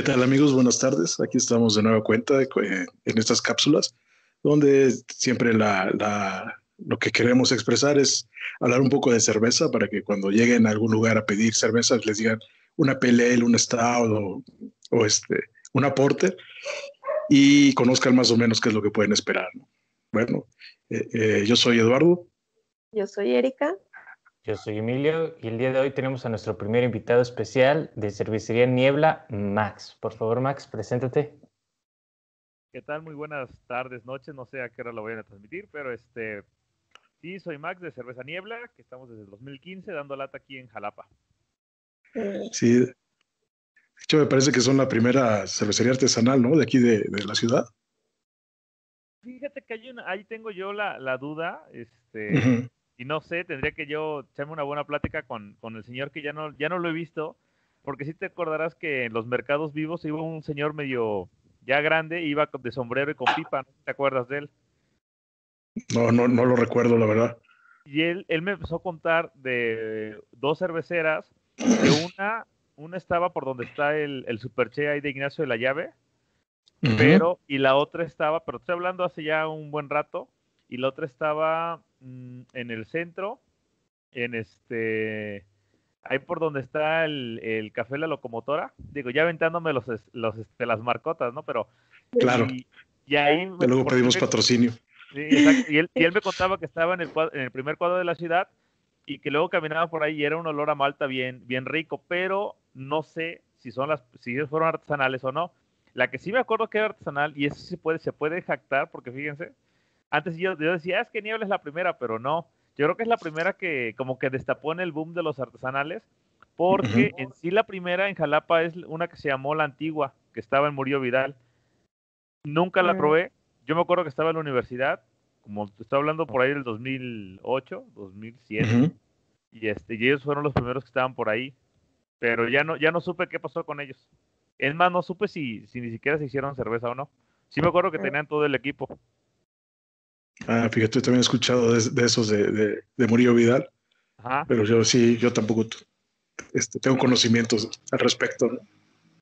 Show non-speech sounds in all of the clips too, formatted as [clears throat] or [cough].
¿Qué tal amigos? Buenas tardes. Aquí estamos de nueva cuenta en estas cápsulas, donde siempre la, lo que queremos expresar es hablar un poco de cerveza para que cuando lleguen a algún lugar a pedir cerveza les digan una PLL, un Stout o, este, un aporte y conozcan más o menos qué es lo que pueden esperar. Bueno, eh, eh, yo soy Eduardo. Yo soy Erika. Yo soy Emilio y el día de hoy tenemos a nuestro primer invitado especial de Cervecería Niebla, Max. Por favor, Max, preséntate. ¿Qué tal? Muy buenas tardes, noches. No sé a qué hora lo voy a transmitir, pero este sí, soy Max de Cerveza Niebla, que estamos desde el 2015 dando lata aquí en Jalapa. Sí, de hecho me parece que son la primera cervecería artesanal, ¿no? De aquí de, la ciudad. Fíjate que hay una, ahí tengo yo la, la duda, este, y no sé, tendría que yo echarme una buena plática con, con, el señor que ya no, ya no lo he visto, porque sí te acordarás que en los mercados vivos iba un señor medio ya grande, iba de sombrero y con pipa, ¿no te acuerdas de él? No, no, no lo recuerdo, la verdad. Y él, él me empezó a contar de dos cerveceras, que una, una estaba por donde está el, el Superche ahí de Ignacio de la Llave, pero, y la otra estaba, pero estoy hablando hace ya un buen rato, y la otra estaba mm, en el centro, en este, ahí por donde está el, el café La Locomotora, digo, ya aventándome los, los, este, las marcotas, ¿no? Pero... Claro. Y, ahí... luego pedimos patrocinio. Sí, exacto. Y él, y él me [laughs] contaba que estaba en el, en el primer cuadro de la ciudad y que luego caminaba por ahí y era un olor a malta bien, bien rico, pero no sé si son las, si fueron artesanales o no. La que sí me acuerdo que era artesanal, y eso se puede, se puede jactar, porque fíjense, antes yo, decía, ah, es que Niebla es la primera, pero no. Yo creo que es la primera que como que destapó en el boom de los artesanales, porque en sí la primera en Jalapa es una que se llamó La Antigua, que estaba en Murillo Vidal. Nunca la probé. Yo me acuerdo que estaba en la universidad, como estoy hablando por ahí del 2008, 2007, y, este, y ellos fueron los primeros que estaban por ahí, pero ya no, ya no supe qué pasó con ellos. Es más, no supe si, si ni siquiera se hicieron cerveza o no. Sí me acuerdo que tenían todo el equipo. Ah, fíjate, yo también he escuchado de, esos de, de, Murillo Vidal. Pero yo sí, yo tampoco este, tengo conocimientos al respecto.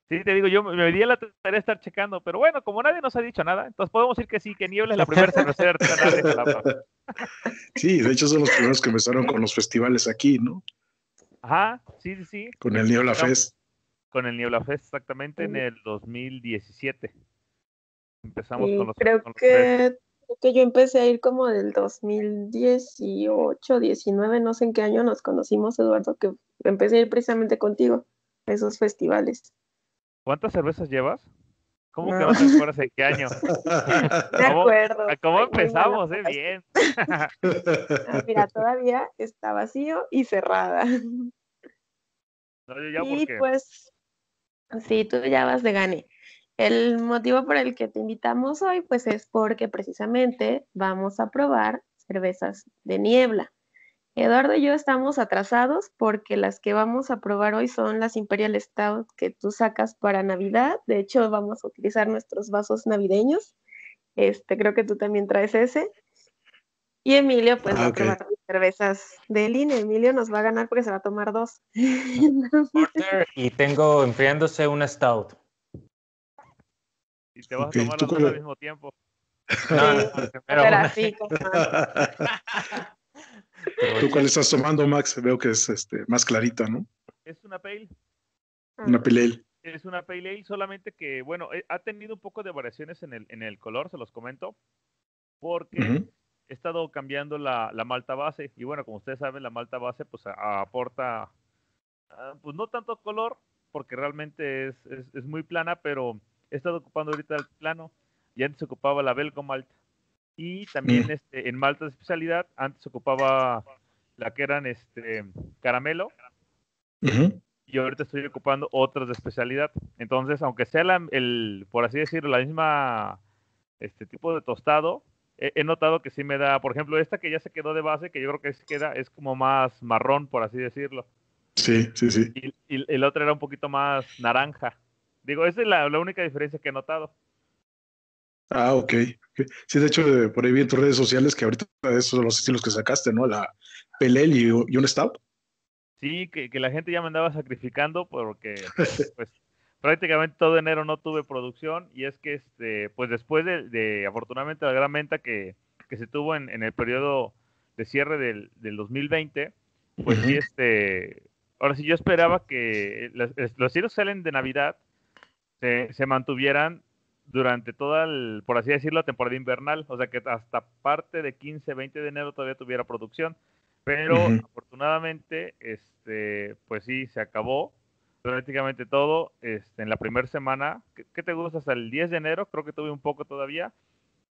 Sí, te digo, yo me di la tarea de estar checando, pero bueno, como nadie nos ha dicho nada, entonces podemos decir que sí, que Niebla es la primera cervecera artesanal de Jalapa. [laughs] Sí, de hecho son los primeros que empezaron con los festivales aquí, ¿no? Ajá, sí, sí, sí. Con el Niebla Fest. Con el Niebla Fest, exactamente, en el 2017. Empezamos con los Creo que que yo empecé a ir como del 2018, 19, no sé en qué año nos conocimos, Eduardo, que empecé a ir precisamente contigo a esos festivales. ¿Cuántas cervezas llevas? ¿Cómo que no te acuerdas en qué año? [laughs] De acuerdo. ¿Cómo empezamos? Eh? Bien. [laughs] Ah, mira, todavía está vacío y cerrada. No, yo ya y pues, sí, tú ya vas de gane. El motivo por el que te invitamos hoy, pues es porque precisamente vamos a probar cervezas de niebla. Eduardo y yo estamos atrasados porque las que vamos a probar hoy son las Imperial Stout que tú sacas para Navidad. De hecho, vamos a utilizar nuestros vasos navideños. Este, creo que tú también traes ese. Y Emilio, pues va a probar cervezas de línea. Emilio nos va a ganar porque se va a tomar dos. [laughs] y tengo enfriándose una Stout y te vas a tomar las dos al mismo tiempo. [laughs] No, no, pero ¿Tú cuál estás tomando, Max? Veo que es este, más clarita, ¿no? Es una pale. Una pale ale. Es una pale ale, solamente que, bueno, eh, ha tenido un poco de variaciones en el, en el color, se los comento, porque he estado cambiando la, la, malta base. Y bueno, como ustedes saben, la malta base pues aporta, ah, pues no tanto color, porque realmente es, es, es muy plana, pero he estado ocupando ahorita el plano y antes ocupaba la Belgo Malta. Y también mm. este, en Malta de especialidad, antes ocupaba la que eran este caramelo. Y ahorita estoy ocupando otras de especialidad. Entonces, aunque sea el, por así decirlo, la misma este tipo de tostado, he, notado que sí me da, por ejemplo, esta que ya se quedó de base, que yo creo que se queda, es como más marrón, por así decirlo. Sí, sí, sí. Y, y el otro era un poquito más naranja. Digo, esa es la, única diferencia que he notado. Ah, ok. Sí, de hecho, por ahí vi en tus redes sociales que ahorita esos son los estilos que sacaste, ¿no? La Pelel y, un Stout. Sí, que, que, la gente ya me andaba sacrificando porque, [laughs] pues, prácticamente todo enero no tuve producción y es que este, pues después de, afortunadamente la gran venta que, se tuvo en, el periodo de cierre del, 2020, pues sí, este, ahora sí yo esperaba que los, los que salen de Navidad se, se mantuvieran durante toda, el, por así decirlo, la temporada invernal. O sea que hasta parte de 15, 20 de enero todavía tuviera producción. Pero afortunadamente, este, pues sí, se acabó prácticamente todo este, en la primera semana. ¿Qué, te gusta? Hasta el 10 de enero, creo que tuve un poco todavía.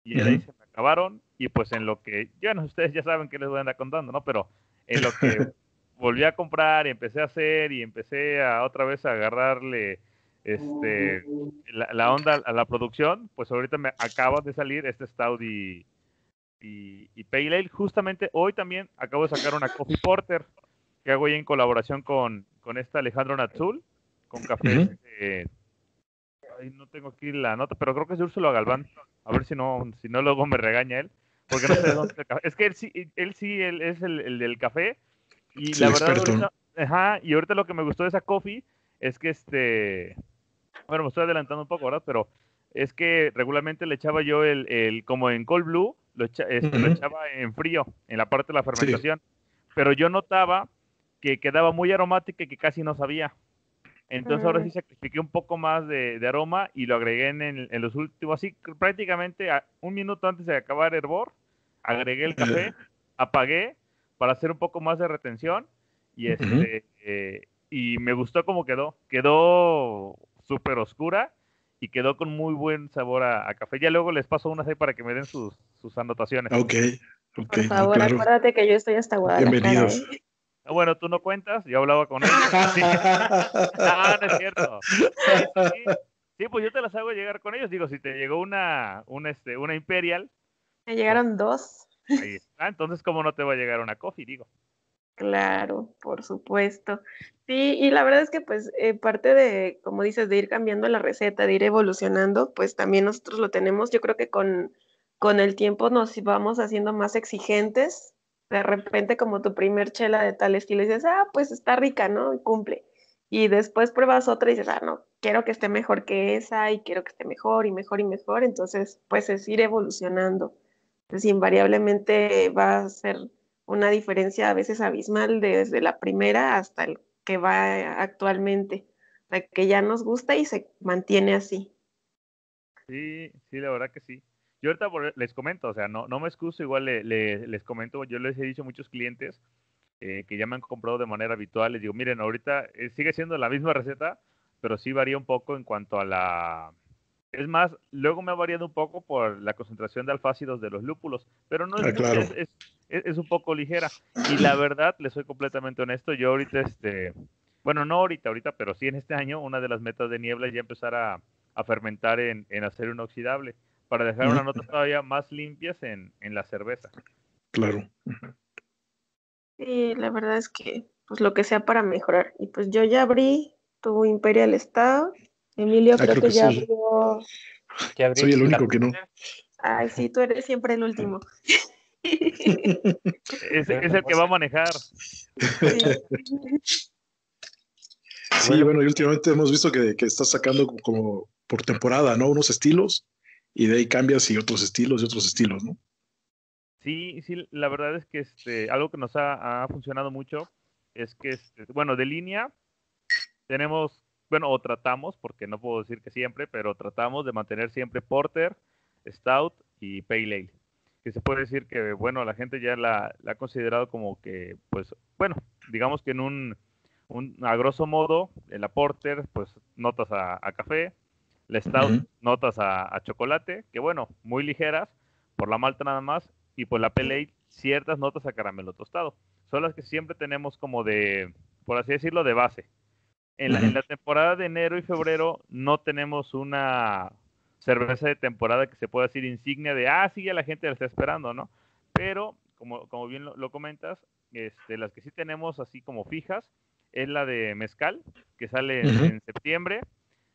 Y ahí se me acabaron. Y pues en lo que, ya no, [laughs] ustedes ya saben que les voy a andar contando, ¿no? Pero en lo que [laughs] volví a comprar y empecé a hacer y empecé a otra vez a agarrarle este, la, onda a la producción, pues ahorita me acaba de salir este Stout y, y, Pale Ale. Justamente hoy también acabo de sacar una Coffee Porter que hago ya en colaboración con, con esta Alejandro Natzul, con café. no tengo aquí la nota, pero creo que es de Úrsula Galván. A ver si no, si no luego me regaña él. Porque no sé dónde Es que él sí, él sí él es el, del café. Y la verdad, ahorita, ajá, y ahorita lo que me gustó de esa coffee es que este bueno, me estoy adelantando un poco, ¿verdad? Pero es que regularmente le echaba yo el, el como en cold blue, lo, este, echaba en frío, en la parte de la fermentación. Pero yo notaba que quedaba muy aromática y que casi no sabía. Entonces ahora sí sacrifiqué un poco más de, aroma y lo agregué en, en, los últimos, así prácticamente un minuto antes de acabar el hervor, agregué el café, apagué para hacer un poco más de retención y este eh, y me gustó cómo quedó. Quedó súper oscura y quedó con muy buen sabor a, café. Ya luego les paso unas ahí para que me den sus, sus anotaciones. Ok, ok. Por favor, acuérdate que yo estoy hasta Guadalajara. Bienvenidos. ¿eh? Ah, bueno, tú no cuentas, yo hablaba con él. [laughs] Ah, no es cierto. Sí, pues yo te las hago llegar con ellos. Digo, si te llegó una, una, este, una Imperial. Me llegaron dos. Ahí está, entonces, ¿cómo no te va a llegar una Coffee? Digo. Claro, por supuesto. Sí, y la verdad es que pues eh, parte de, como dices, de ir cambiando la receta, de ir evolucionando, pues también nosotros lo tenemos. Yo creo que con, con el tiempo nos vamos haciendo más exigentes. De repente como tu primer chela de tal estilo dices, ah, pues está rica, ¿no? Y cumple. Y después pruebas otra y dices, ah, no, quiero que esté mejor que esa y quiero que esté mejor y mejor y mejor. Entonces, pues es ir evolucionando. Entonces, invariablemente va a ser una diferencia a veces abismal desde la primera hasta el que va actualmente, la que ya nos gusta y se mantiene así. Sí, sí, la verdad que sí. Yo ahorita les comento, o sea, no, no me excuso, igual les comento, yo les he dicho a muchos clientes eh, que ya me han comprado de manera habitual, les digo, miren, ahorita eh, sigue siendo la misma receta, pero sí varía un poco en cuanto a la, es más, luego me ha variado un poco por la concentración de alfácidos de los lúpulos, pero no es, ah, es, es, un poco ligera. Y la verdad, le soy completamente honesto, yo ahorita, este, bueno, no ahorita, ahorita, pero sí en este año, una de las metas de niebla es ya empezar a, fermentar en, en, acero inoxidable, para dejar una nota todavía más limpias en, en la cerveza. Claro. Sí, la verdad es que, pues lo que sea para mejorar. Y pues yo ya abrí tu Imperial Estado Emilio, ah, creo, que, ya abrió. Soy el único que no. Ay, sí, tú eres siempre el último. Es, el que va a manejar. Sí, bueno, y últimamente hemos visto que, que estás sacando como por temporada, ¿no? Unos estilos y de ahí cambias y otros estilos y otros estilos, ¿no? Sí, sí, la verdad es que este, algo que nos ha, ha funcionado mucho es que, este, bueno, de línea tenemos bueno, o tratamos, porque no puedo decir que siempre, pero tratamos de mantener siempre Porter, Stout y Pale Ale. Que se puede decir que, bueno, la gente ya la, ha considerado como que, pues, bueno, digamos que en un, a grosso modo, en la Porter, pues, notas a, café, la Stout, notas a, chocolate, que bueno, muy ligeras, por la malta nada más, y pues la Ale, ciertas notas a caramelo tostado. Son las que siempre tenemos como de, por así decirlo, de base. En la, temporada de enero y febrero no tenemos una cerveza de temporada que se pueda decir insignia de, ah, sí, ya la gente la está esperando, ¿no? Pero, como, como bien lo, comentas, este, las que sí tenemos así como fijas es la de mezcal, que sale en, septiembre,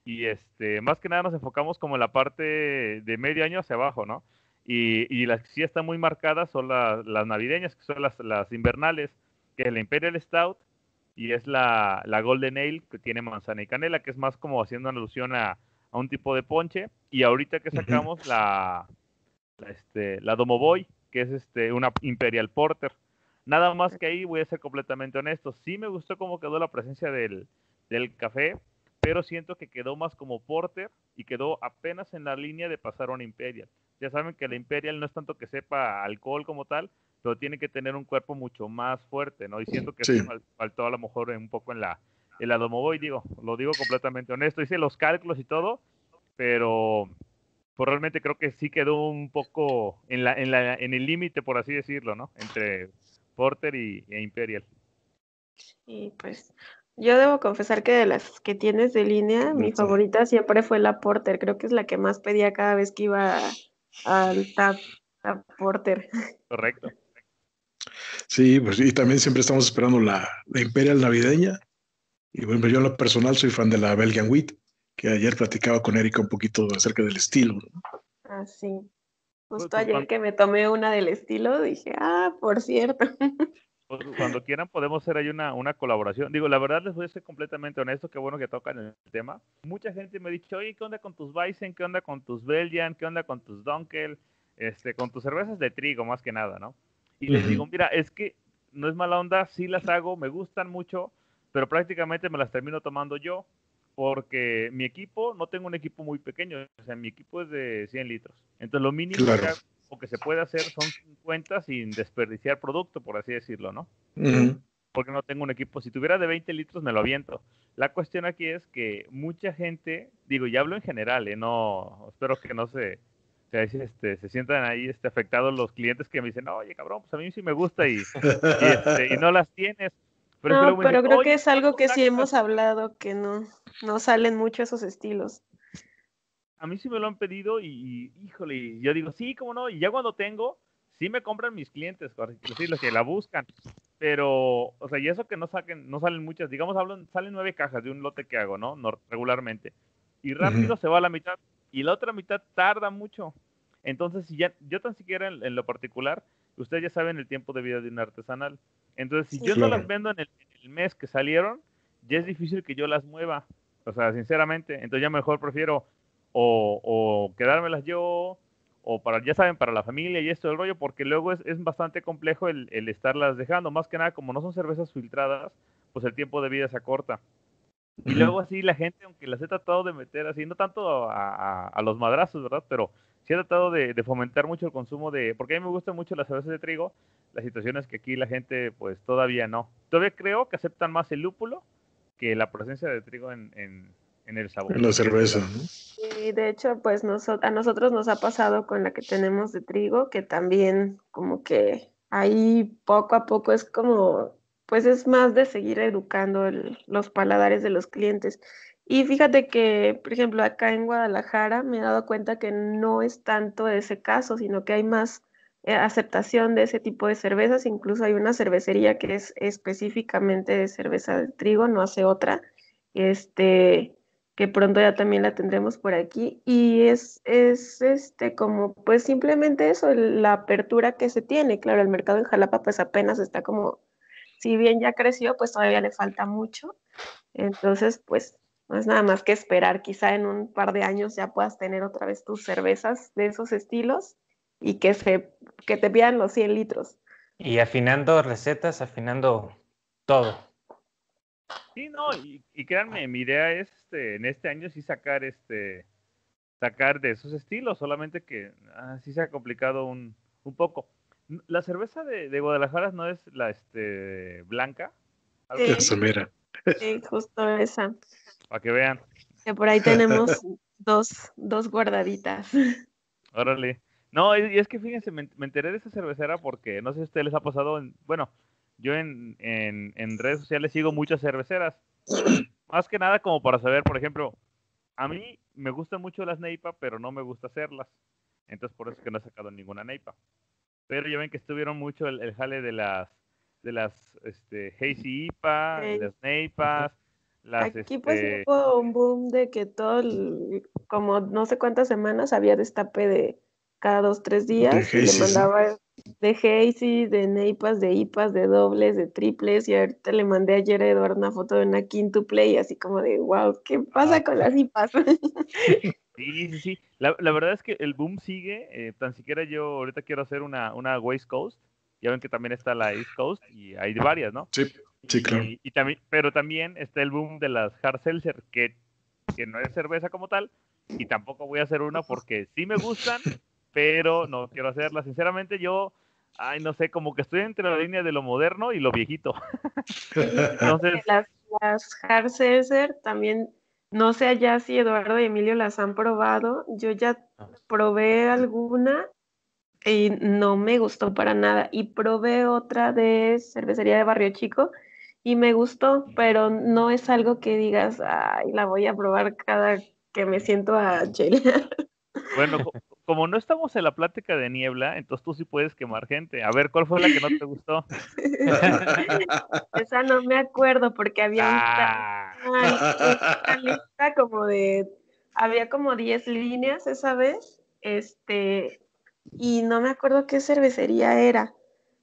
y este, más que nada nos enfocamos como en la parte de medio año hacia abajo, ¿no? Y, las que sí están muy marcadas son las navideñas, que son las, las invernales, que es la Imperial Stout, y es la, la Golden Ale que tiene manzana y canela, que es más como haciendo alusión a, a un tipo de ponche. Y ahorita que sacamos la, la, este, la Domo Boy, que es este, una Imperial Porter. Nada más que ahí voy a ser completamente honesto. Sí me gustó cómo quedó la presencia del, del café, pero siento que quedó más como porter y quedó apenas en la línea de pasar a una Imperial. Ya saben que la Imperial no es tanto que sepa alcohol como tal, pero tiene que tener un cuerpo mucho más fuerte, ¿no? Y siento que Sí. faltó a lo mejor un poco en la, en la Domoboy, digo, lo digo completamente honesto, hice los cálculos y todo, pero pues realmente creo que sí quedó un poco en, la, en, la, en el límite, por así decirlo, ¿no? Entre Porter y, e Imperial. Y pues yo debo confesar que de las que tienes de línea, mi Sí. favorita siempre fue la Porter. Creo que es la que más pedía cada vez que iba al Tap, Tap Porter. Correcto. Sí, pues y también siempre estamos esperando la, la Imperial navideña. Y bueno, yo en lo personal soy fan de la Belgian Wheat, que ayer platicaba con Erika un poquito acerca del estilo. ¿no? Ah, sí. Pues, Justo pues, ayer que me tomé una del estilo, dije, ah, por cierto. [laughs] Pues, cuando quieran podemos hacer ahí una, una colaboración. Digo, la verdad les voy a ser completamente honesto, qué bueno que tocan el tema. Mucha gente me ha dicho, oye, ¿qué onda con tus Bison? ¿Qué onda con tus Belgian? ¿Qué onda con tus Dunkel? Este, con tus cervezas de trigo, más que nada, ¿no? Y les digo, mira, es que no es mala onda, sí las hago, me gustan mucho, pero prácticamente me las termino tomando yo, porque mi equipo, no tengo un equipo muy pequeño, o sea, mi equipo es de 100 litros. Entonces, lo mínimo Claro. que o que se puede hacer son 50 sin desperdiciar producto, por así decirlo, ¿no? Porque no tengo un equipo. Si tuviera de 20 litros, me lo aviento. La cuestión aquí es que mucha gente, digo, y hablo en general, ¿eh? no, espero que no se, se, este, se sientan ahí este, afectados los clientes que me dicen, oye, cabrón, pues a mí sí me gusta y, y, este, y no las tienes. Pero, No, pero creo "Oye, que es algo que sí sácalas". hemos hablado, que no, no salen mucho esos estilos. a mí sí me lo han pedido y, y, híjole, yo digo, sí, cómo no, y ya cuando tengo, sí me compran mis clientes, decir, los que la buscan, pero, o sea, y eso que no saquen, no salen muchas, digamos, hablan, salen nueve cajas de un lote que hago, ¿no? No- regularmente, y rápido se va a la mitad, y la otra mitad tarda mucho, entonces, si ya, yo tan siquiera en, en lo particular, ustedes ya saben el tiempo de vida de un artesanal, entonces, si Sí. yo no las vendo en el, en el mes que salieron, ya es difícil que yo las mueva, o sea, sinceramente, entonces ya mejor prefiero o, o quedármelas yo, o para, ya saben, para la familia y esto del rollo, porque luego es, es bastante complejo el, el estarlas dejando, más que nada, como no son cervezas filtradas, pues el tiempo de vida se acorta. Y luego así la gente, aunque las he tratado de meter así, no tanto a, a- a los madrazos, ¿verdad? Pero sí he tratado de, de fomentar mucho el consumo de, porque a mí me gustan mucho las cervezas de trigo, la situación es que aquí la gente pues todavía no. Todavía creo que aceptan más el lúpulo que la presencia de trigo en, en, en el sabor. En la cerveza. ¿no? Y de hecho, pues a nosotros nos ha pasado con la que tenemos de trigo, que también como que ahí poco a poco es como, pues es más de seguir educando el- los paladares de los clientes. Y fíjate que, por ejemplo, acá en Guadalajara me he dado cuenta que no es tanto ese caso, sino que hay más eh, aceptación de ese tipo de cervezas. Incluso hay una cervecería que es específicamente de cerveza de trigo, no hace otra. Este, que pronto ya también la tendremos por aquí. Y es, es este como pues simplemente eso, la apertura que se tiene. Claro, el mercado en Jalapa pues apenas está como, si bien ya creció, pues todavía le falta mucho. Entonces, pues no es nada más que esperar, quizá en un par de años ya puedas tener otra vez tus cervezas de esos estilos y que se que te pidan los 100 litros. Y afinando recetas, afinando todo. Sí, no, y, y créanme, mi idea es este, en este año sí sacar este sacar de esos estilos, solamente que ah, sí se ha complicado un, un poco. La cerveza de, de Guadalajara no es la este blanca, Sí. así, Eso, mira. Sí, justo esa. Para que vean. Que por ahí [laughs] tenemos dos, dos guardaditas. Órale. No, y es que fíjense, me, me enteré de esa cervecera porque no sé si a ustedes les ha pasado, en, bueno, yo en, en, en redes sociales sigo muchas cerveceras. [clears throat] Más que nada como para saber, por ejemplo, a mí me gustan mucho las Neipa, pero no me gusta hacerlas. Entonces por eso es que no he sacado ninguna Neipa. Pero ya ven que estuvieron mucho el, el jale de las de las este, Hazy IPA, Sí. las Neipas, las Aquí pues este, hubo un boom de que todo, el- como no sé cuántas semanas había destape de cada dos, tres días y Hazy, le mandaba de Hazy, de Neipas, de IPAs, de dobles, de triples, y ahorita le mandé ayer a Eduardo una foto de una quintuple y así como de, wow, ¿qué pasa Ah. con las IPAs? [laughs] Sí, sí, sí. La, la verdad es que el boom sigue. eh, tan siquiera yo ahorita quiero hacer una, una West Coast. Ya ven que también está la East Coast y hay varias, ¿no? Sí, sí, claro. Y, y también, pero también está el boom de las hard seltzer, que, que no es cerveza como tal, y tampoco voy a hacer una porque sí me gustan, pero no quiero hacerla. Sinceramente, yo, ay, no sé, como que estoy entre la línea de lo moderno y lo viejito. [laughs] Entonces, las, las hard seltzer también, no sé allá si Eduardo y Emilio las han probado. Yo ya probé alguna y no me gustó para nada. Y probé otra de cervecería de Barrio Chico y me gustó, pero no es algo que digas, ay, la voy a probar cada que me siento a chelear. bueno, co- como no estamos en la plática de niebla, entonces tú sí puedes quemar gente. A ver, ¿cuál fue la que no te gustó? [laughs] Esa no me acuerdo porque había un Ah, una lista como de, había como 10 líneas esa vez, este, y no me acuerdo qué cervecería era,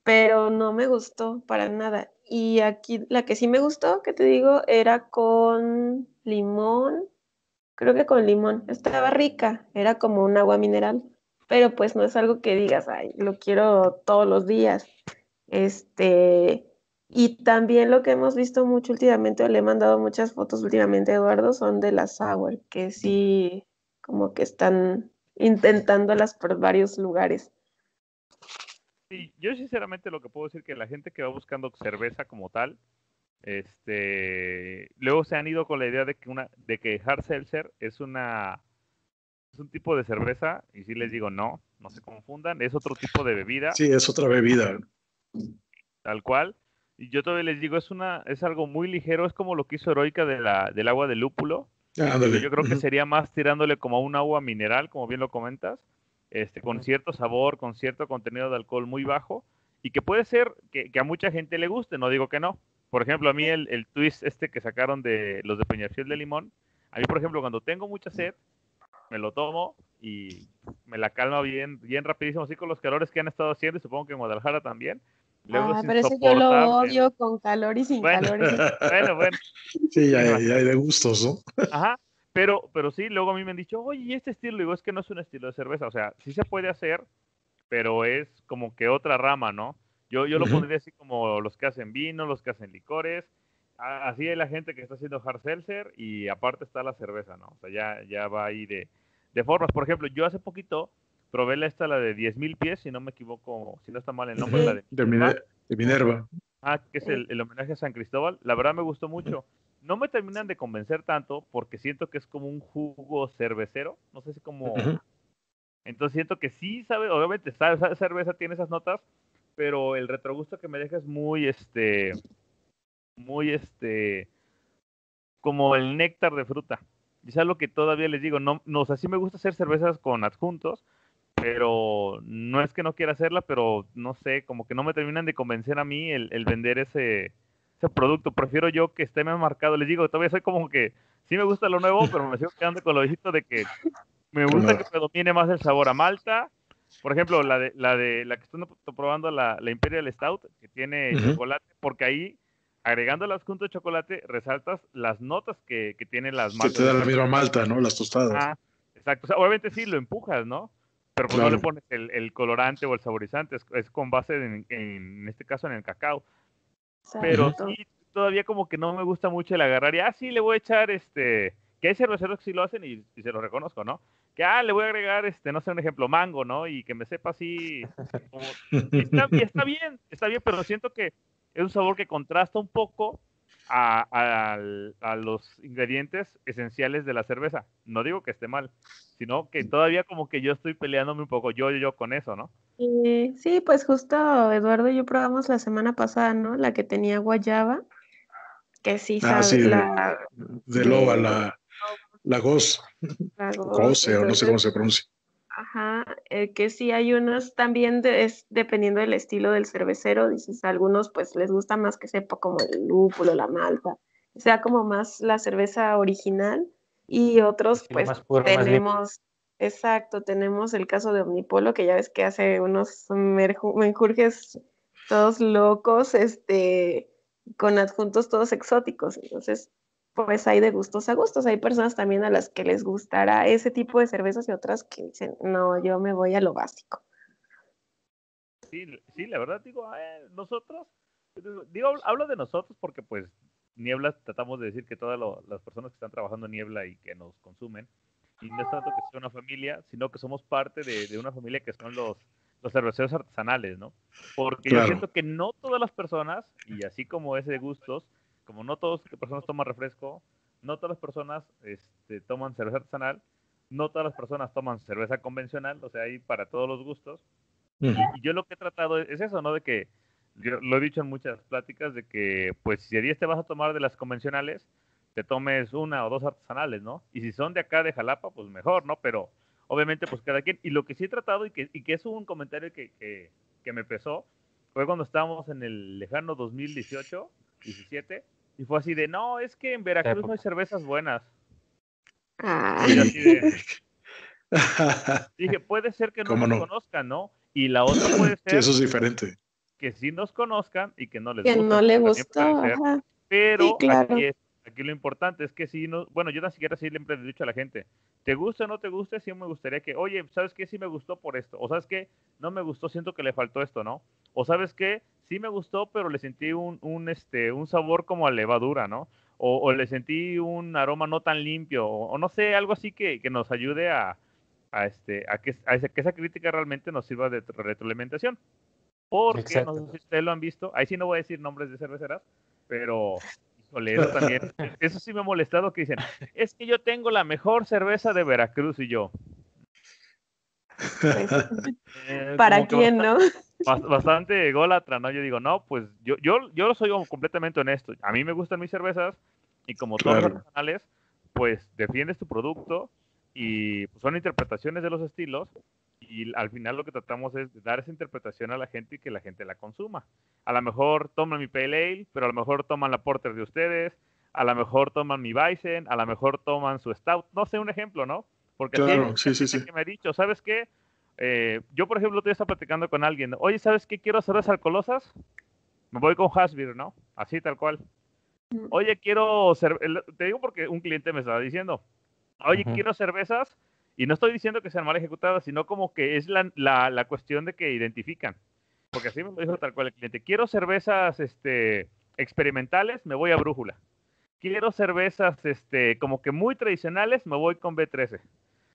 pero no me gustó para nada. Y aquí la que sí me gustó, que te digo, era con limón, creo que con limón, estaba rica, era como un agua mineral, pero pues no es algo que digas, ay, lo quiero todos los días. Este, y también lo que hemos visto mucho últimamente, o le he mandado muchas fotos últimamente a Eduardo, son de las sour, que sí, como que están intentándolas por varios lugares. Sí, yo sinceramente lo que puedo decir que la gente que va buscando cerveza como tal, este, luego se han ido con la idea de que una, de que hard seltzer es una, es un tipo de cerveza y si les digo no, no se confundan, es otro tipo de bebida, Sí, es otra bebida. tal cual. Y yo todavía les digo es una, es algo muy ligero, es como lo que hizo Heroica de la, del agua de lúpulo. Ándale. Yo creo que sería más tirándole como a un agua mineral, como bien lo comentas, este, con cierto sabor, con cierto contenido de alcohol muy bajo, y que puede ser que, que a mucha gente le guste, no digo que no. Por ejemplo, a mí el, el twist este que sacaron de los de Peñafiel de Limón, a mí, por ejemplo, cuando tengo mucha sed, me lo tomo y me la calma bien, bien rapidísimo, así con los calores que han estado haciendo, y supongo que en Guadalajara también. Luego Ah, es pero ese yo lo odio con calor y sin Bueno. calor. [laughs] Bueno, bueno, Sí, ya, ya hay de gustos, ¿no? Ajá, pero, pero sí, luego a mí me han dicho, oye, ¿y este estilo? Digo, es que no es un estilo de cerveza, o sea, sí se puede hacer, pero es como que otra rama, ¿no? Yo, yo lo pondría así como los que hacen vino, los que hacen licores, así hay la gente que está haciendo hard seltzer y aparte está la cerveza, ¿no? O sea, ya, ya va ahí de, de formas. Por ejemplo, yo hace poquito probé la esta, la de 10.000 pies, si no me equivoco, si no está mal el nombre, la de de Minerva. Ah, que es el, el homenaje a San Cristóbal. La verdad me gustó mucho. No me terminan de convencer tanto porque siento que es como un jugo cervecero. No sé si como... Entonces siento que sí sabe, obviamente sabe, sabe cerveza, tiene esas notas, pero el retrogusto que me deja es muy, este, muy, este, como el néctar de fruta. Y es algo que todavía les digo, no, no, o sea, sí me gusta hacer cervezas con adjuntos, pero no es que no quiera hacerla, pero no sé, como que no me terminan de convencer a mí el, el vender ese, ese producto. Prefiero yo que esté más marcado. Les digo, todavía soy como que sí me gusta lo nuevo, pero me sigo quedando con lo viejito de que me gusta que predomine más el sabor a malta. Por ejemplo, la de la de la que estoy probando, la, la Imperial Stout, que tiene Ujú. chocolate, porque ahí, agregando el adjunto de chocolate, resaltas las notas que, que tienen las Que maltas. te da la misma malta, ¿no? Las tostadas. Ah, exacto. O sea, obviamente sí, lo empujas, ¿no? Pero pues no Claro. le pones el, el colorante o el saborizante, es, es con base, en, en este caso, en el cacao. Pero sí, todavía como que no me gusta mucho el agarrar y, ah, sí, le voy a echar, este, que hay cerveceros que sí lo hacen y, y se lo reconozco, ¿no? Que, ah, le voy a agregar, este, no sé, un ejemplo, mango, ¿no? Y que me sepa así, como... y está, y está bien, está bien, pero siento que es un sabor que contrasta un poco a, a los ingredientes esenciales de la cerveza. No digo que esté mal, sino que todavía como que yo estoy peleándome un poco yo, yo, yo con eso, ¿no? Y sí, pues justo Eduardo y yo probamos la semana pasada, ¿no? La que tenía guayaba, que sí Ah, sabe, sí, de- la, De loba, la, la goz, la goce, o no sé cómo se pronuncia. Ajá, eh, que sí hay unos también de- es dependiendo del estilo del cervecero, dices, a algunos pues les gusta más que sepa como el lúpulo, la malta, sea como más la cerveza original y otros pues puro, tenemos, Exacto, tenemos el caso de Omnipolo, que ya ves que hace unos menjurjes todos locos, este, con adjuntos todos exóticos. Entonces, pues hay de gustos a gustos. Hay personas también a las que les gustará ese tipo de cervezas y otras que dicen, no, yo me voy a lo básico. Sí, sí, la verdad digo, nosotros, digo, hablo de nosotros porque pues Niebla tratamos de decir que todas las personas que están trabajando en Niebla y que nos consumen, y no es tanto que sea una familia, sino que somos parte de, una familia que son los, los cerveceros artesanales, ¿no? Porque yo siento que no todas las personas, y así como es de gustos, como no todas las personas toman refresco, no todas las personas este, toman cerveza artesanal, no todas las personas toman cerveza convencional, o sea, hay para todos los gustos. y, yo lo que he tratado es eso, ¿no? De que, yo lo he dicho en muchas pláticas, de que, pues, si día te vas a tomar de las convencionales, te tomes una o dos artesanales, ¿no? Y si son de acá de Jalapa, pues mejor, ¿no? Pero obviamente, pues cada quien. Y lo que sí he tratado y que, y que es un comentario que, que, que me pesó fue cuando estábamos en el lejano 2018, 17, y fue así de, no, es que en Veracruz no hay cervezas buenas. Ah. [laughs] dije, puede ser que no nos conozcan, ¿no? Y la otra puede ser. eso es diferente. Que sí nos conozcan y que no les que no le gustó. Pero aquí es Aquí lo importante es que si no, bueno, yo ni siquiera siempre he dicho a la gente, te gusta o no te gusta, sí me gustaría que, oye, ¿sabes qué? Sí me gustó por esto, o ¿sabes qué? No me gustó, siento que le faltó esto, ¿no? O ¿sabes qué? Sí me gustó, pero le sentí un, un este, un sabor como a levadura, ¿no? O, le sentí un aroma no tan limpio, o, no sé, algo así que, que nos ayude a, a, este, a, que, a que esa crítica realmente nos sirva de retroalimentación. Porque, no sé si ustedes lo han visto, ahí sí no voy a decir nombres de cerveceras, pero eso [laughs] también. Eso sí me ha molestado que dicen, es que yo tengo la mejor cerveza de Veracruz y yo. Pues, [laughs] [laughs] eh, ¿Para quién, no? Bastante ególatra, ¿no? Yo digo, no, pues yo, yo, yo soy completamente honesto. A mí me gustan mis cervezas y como todos los canales, pues defiendes tu producto y pues, son interpretaciones de los estilos y al final lo que tratamos es de dar esa interpretación a la gente y que la gente la consuma. A lo mejor toman mi Pale Ale, pero a lo mejor toman la Porter de ustedes, a lo mejor toman mi Bison, a lo mejor toman su Stout, no sé, un ejemplo, ¿no? Porque claro, sí, sí, sí. que me ha dicho, ¿sabes qué? Eh, yo, por ejemplo, estoy platicando con alguien, oye, ¿sabes qué? Quiero cervezas alcoholosas, me voy con Hasbir, ¿no? Así, tal cual. Oye, quiero, te digo porque un cliente me estaba diciendo, oye, quiero cervezas y no estoy diciendo que sean mal ejecutadas, sino como que es la, la, cuestión de que identifican. Porque así me lo dijo tal cual el cliente. Quiero cervezas este, experimentales, me voy a Brújula. Quiero cervezas este, como que muy tradicionales, me voy con B13.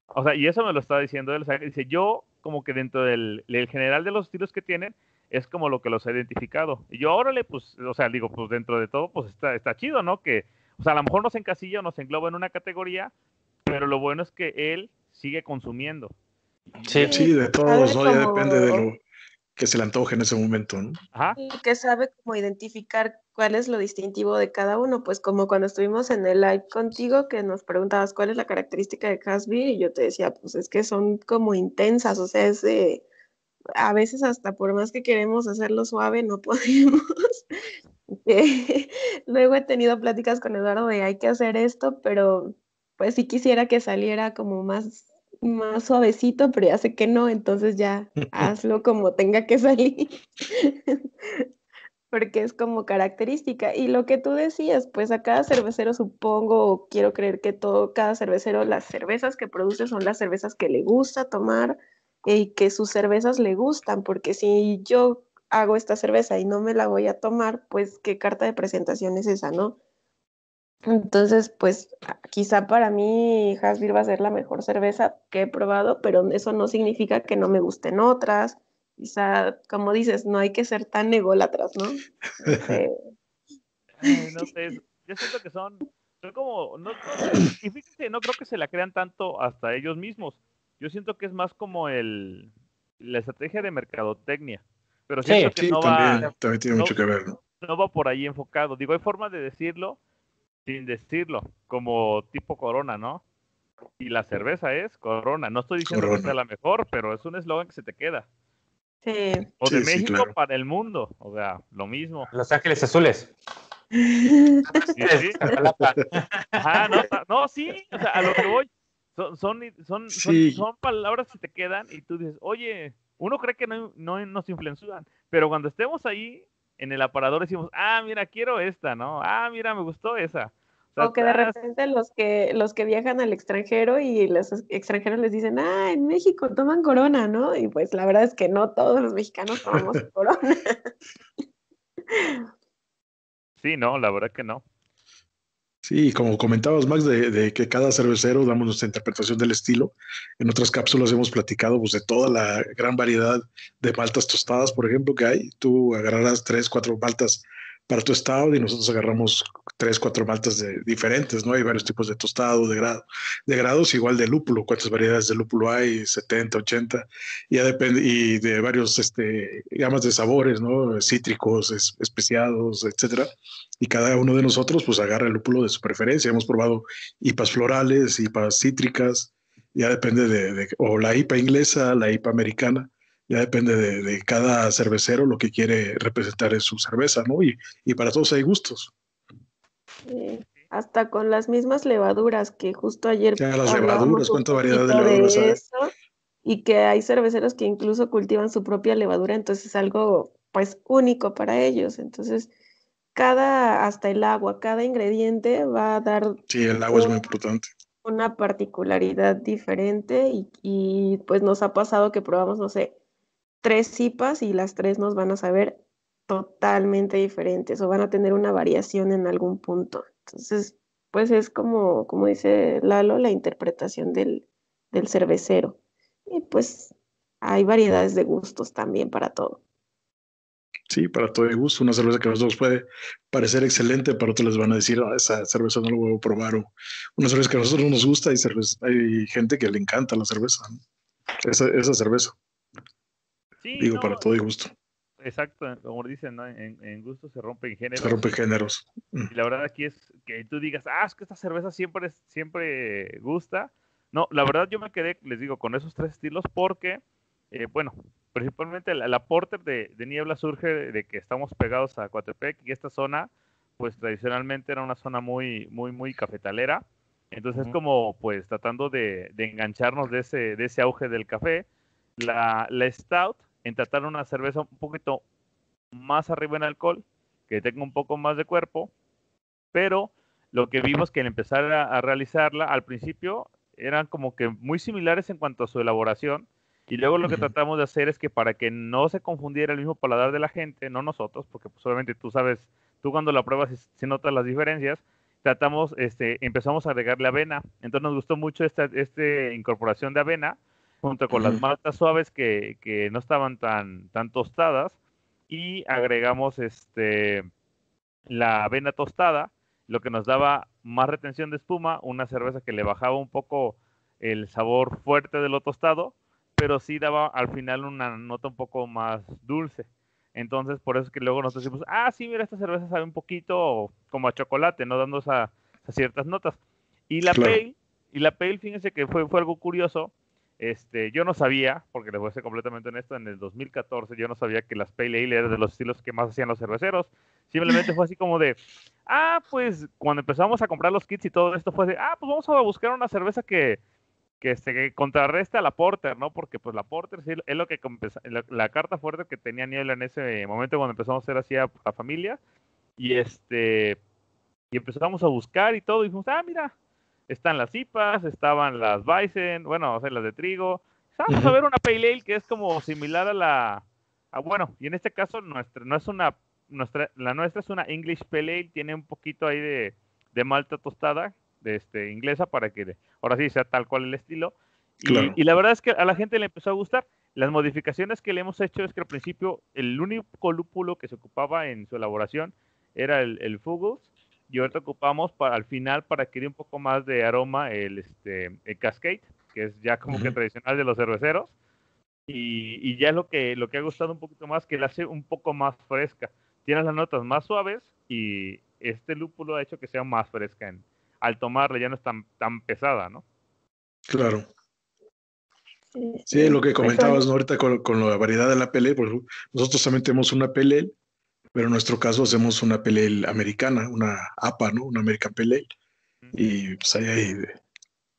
O sea, y eso me lo estaba diciendo él. O sea, dice, yo como que dentro del, general de los estilos que tienen, es como lo que los he identificado. Y yo, órale, pues, o sea, digo, pues dentro de todo, pues está, está chido, ¿no? Que, o sea, a lo mejor nos encasilla o nos engloba en una categoría, pero lo bueno es que él sigue consumiendo. Sí, sí, de todos, ¿no? Ya depende de lo que se le antoje en ese momento, ¿no? Ajá. Y que sabe cómo identificar cuál es lo distintivo de cada uno, pues como cuando estuvimos en el live contigo, que nos preguntabas cuál es la característica de Casby, y yo te decía, pues es que son como intensas, o sea, es de, a veces hasta por más que queremos hacerlo suave, no [laughs] podemos. [laughs] Luego he tenido pláticas con Eduardo de hay que hacer esto, pero pues sí quisiera que saliera como más, más suavecito, pero ya sé que no, entonces ya [laughs] hazlo como tenga que salir. Porque es como característica. Y lo que tú decías, pues a cada cervecero supongo, o quiero creer que todo, cada cervecero, las cervezas que produce son las cervezas que le gusta tomar y que sus cervezas le gustan, porque si yo hago esta cerveza y no me la voy a tomar, pues qué carta de presentación es esa, ¿no? Entonces, pues quizá para mí Hasbir va a ser la mejor cerveza que he probado, pero eso no significa que no me gusten otras. Quizá, como dices, no hay que ser tan ególatras, ¿no? Este [laughs] no sé, yo siento que son, son como, no, y fíjense, no creo que se la crean tanto hasta ellos mismos. Yo siento que es más como el, la estrategia de mercadotecnia. Pero siento que no también, va, también tiene mucho que ver, ¿no? No va por ahí enfocado. Digo, hay forma de decirlo, sin decirlo, como tipo Corona, ¿no? Y la cerveza es Corona. No estoy diciendo que sea la mejor, pero es un eslogan que se te queda. Sí. O de México para el mundo. O sea, lo mismo. Los Ángeles Azules. Sí, sí. [laughs] no, no, sí, o sea, a lo que voy. son, son, son, son, son palabras que te quedan y tú dices, oye, uno cree que no, no nos influencian, pero cuando estemos ahí en el aparador decimos, ah, mira, quiero esta, ¿no? Ah, mira, me gustó esa. O, que de repente los que los que viajan al extranjero y los extranjeros les dicen, ah, en México toman corona, ¿no? Y pues la verdad es que no todos los mexicanos tomamos [laughs] corona. Sí, no, la verdad que no. Sí, como comentabas, Max, de, que cada cervecero damos nuestra interpretación del estilo. En otras cápsulas hemos platicado pues, de toda la gran variedad de maltas tostadas, por ejemplo, que hay. Tú agarrarás tres, cuatro maltas para tu estado y nosotros agarramos tres, cuatro maltas de, diferentes, ¿no? Hay varios tipos de tostado, de grado, de grados, igual de lúpulo, cuántas variedades de lúpulo hay, 70, 80, y ya depende, y de varios, este, gamas de sabores, ¿no? Cítricos, especiados, etcétera. Y cada uno de nosotros, pues, agarra el lúpulo de su preferencia. Hemos probado IPAs florales, IPAs cítricas, ya depende de, de o la IPA inglesa, la IPA americana ya depende de, cada cervecero lo que quiere representar en su cerveza, ¿no? Y, y para todos hay gustos. hasta con las mismas levaduras que justo ayer. Ya, las levaduras, cuánta variedad de levaduras hay. y que hay cerveceros que incluso cultivan su propia levadura, entonces es algo pues único para ellos. Entonces, cada, hasta el agua, cada ingrediente va a dar. Sí, el agua es muy importante. Una particularidad diferente y, y pues nos ha pasado que probamos, no sé, tres cipas y las tres nos van a saber totalmente diferentes o van a tener una variación en algún punto. Entonces, pues es como, como dice Lalo, la interpretación del, del cervecero. Y pues hay variedades de gustos también para todo. Sí, para todo el gusto. Una cerveza que a nosotros puede parecer excelente, para otros les van a decir, ah, esa cerveza no la voy a probar. O una cerveza que a nosotros no nos gusta y hay gente que le encanta la cerveza. Esa, esa cerveza. Digo, para todo y gusto. Exacto, como dicen, en, gusto se rompen géneros. Se rompen géneros. Mm. Y la verdad aquí es que tú digas, ah, es que esta cerveza siempre, siempre gusta. No, la verdad yo me quedé, les digo, con esos tres estilos porque, eh, bueno, principalmente la, Porter de, Niebla surge de, que estamos pegados a Coatepec y esta zona, pues tradicionalmente era una zona muy, muy, muy cafetalera. Entonces, como pues tratando de, de, engancharnos de ese, de ese auge del café, la, la Stout en tratar una cerveza un poquito más arriba en alcohol, que tenga un poco más de cuerpo, pero lo que vimos que al empezar a, realizarla, al principio eran como que muy similares en cuanto a su elaboración, y luego lo que tratamos de hacer es que para que no se confundiera el mismo paladar de la gente, no nosotros, porque pues obviamente tú sabes, tú cuando la pruebas si, notas las diferencias, tratamos, este, empezamos a agregarle avena. Entonces nos gustó mucho esta, esta incorporación de avena, junto con las maltas suaves que, que, no estaban tan, tan tostadas y agregamos este, la avena tostada, lo que nos daba más retención de espuma, una cerveza que le bajaba un poco el sabor fuerte de lo tostado, pero sí daba al final una nota un poco más dulce. Entonces, por eso es que luego nosotros decimos, ah, sí, mira, esta cerveza sabe un poquito como a chocolate, ¿no? Dando esas ciertas notas. Y la pale, y la pale, fíjense que fue, fue algo curioso, este, yo no sabía, porque les voy a ser completamente honesto, en el 2014 yo no sabía que las Pale Ale eran de los estilos que más hacían los cerveceros. Simplemente fue así como de, ah, pues cuando empezamos a comprar los kits y todo esto fue de, ah, pues vamos a buscar una cerveza que, que, este, que contrarreste a la Porter, ¿no? Porque pues la Porter sí, es lo que la, la, carta fuerte que tenía Niebla en ese momento cuando empezamos a hacer así a, a familia. Y este, y empezamos a buscar y todo, y dijimos, ah, mira, están las IPAs, estaban las Bison, bueno, o sea, las de trigo. Vamos a ver una Pale Ale que es como similar a la, bueno, y en este caso nuestra, no es una, nuestra, la nuestra es una English Pale Ale, tiene un poquito ahí de, de malta tostada, de este, inglesa, para que ahora sí sea tal cual el estilo. Y, la verdad es que a la gente le empezó a gustar. Las modificaciones que le hemos hecho es que al principio el único lúpulo que se ocupaba en su elaboración era el, el Fuggles, y ahorita ocupamos para al final para adquirir un poco más de aroma el, este, el Cascade, que es ya como que tradicional de los cerveceros. Y, y, ya es lo que, lo que ha gustado un poquito más, que la hace un poco más fresca. Tiene las notas más suaves y este lúpulo ha hecho que sea más fresca. En, al tomarla ya no es tan, tan pesada, ¿no? Claro. Sí, lo que comentabas ahorita con, con, la variedad de la pele, pues nosotros también tenemos una pele pero en nuestro caso hacemos una pelea americana, una APA, ¿no? Una American Pale Y pues ahí hay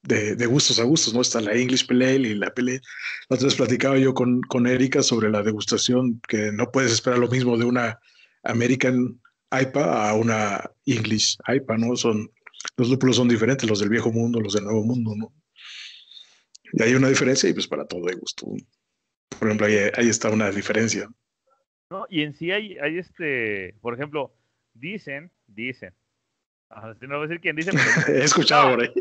de, gustos a gustos, ¿no? Está la English Pale Ale y la Pale La otra vez platicaba yo con, con Erika sobre la degustación, que no puedes esperar lo mismo de una American IPA a una English IPA, ¿no? Son, los lúpulos son diferentes, los del viejo mundo, los del nuevo mundo, ¿no? Y hay una diferencia y pues para todo hay gusto. Por ejemplo, ahí, ahí está una diferencia. No, y en sí hay, hay este, por ejemplo, dicen, dicen, no voy a decir quién dice. [laughs] He escuchado por ahí.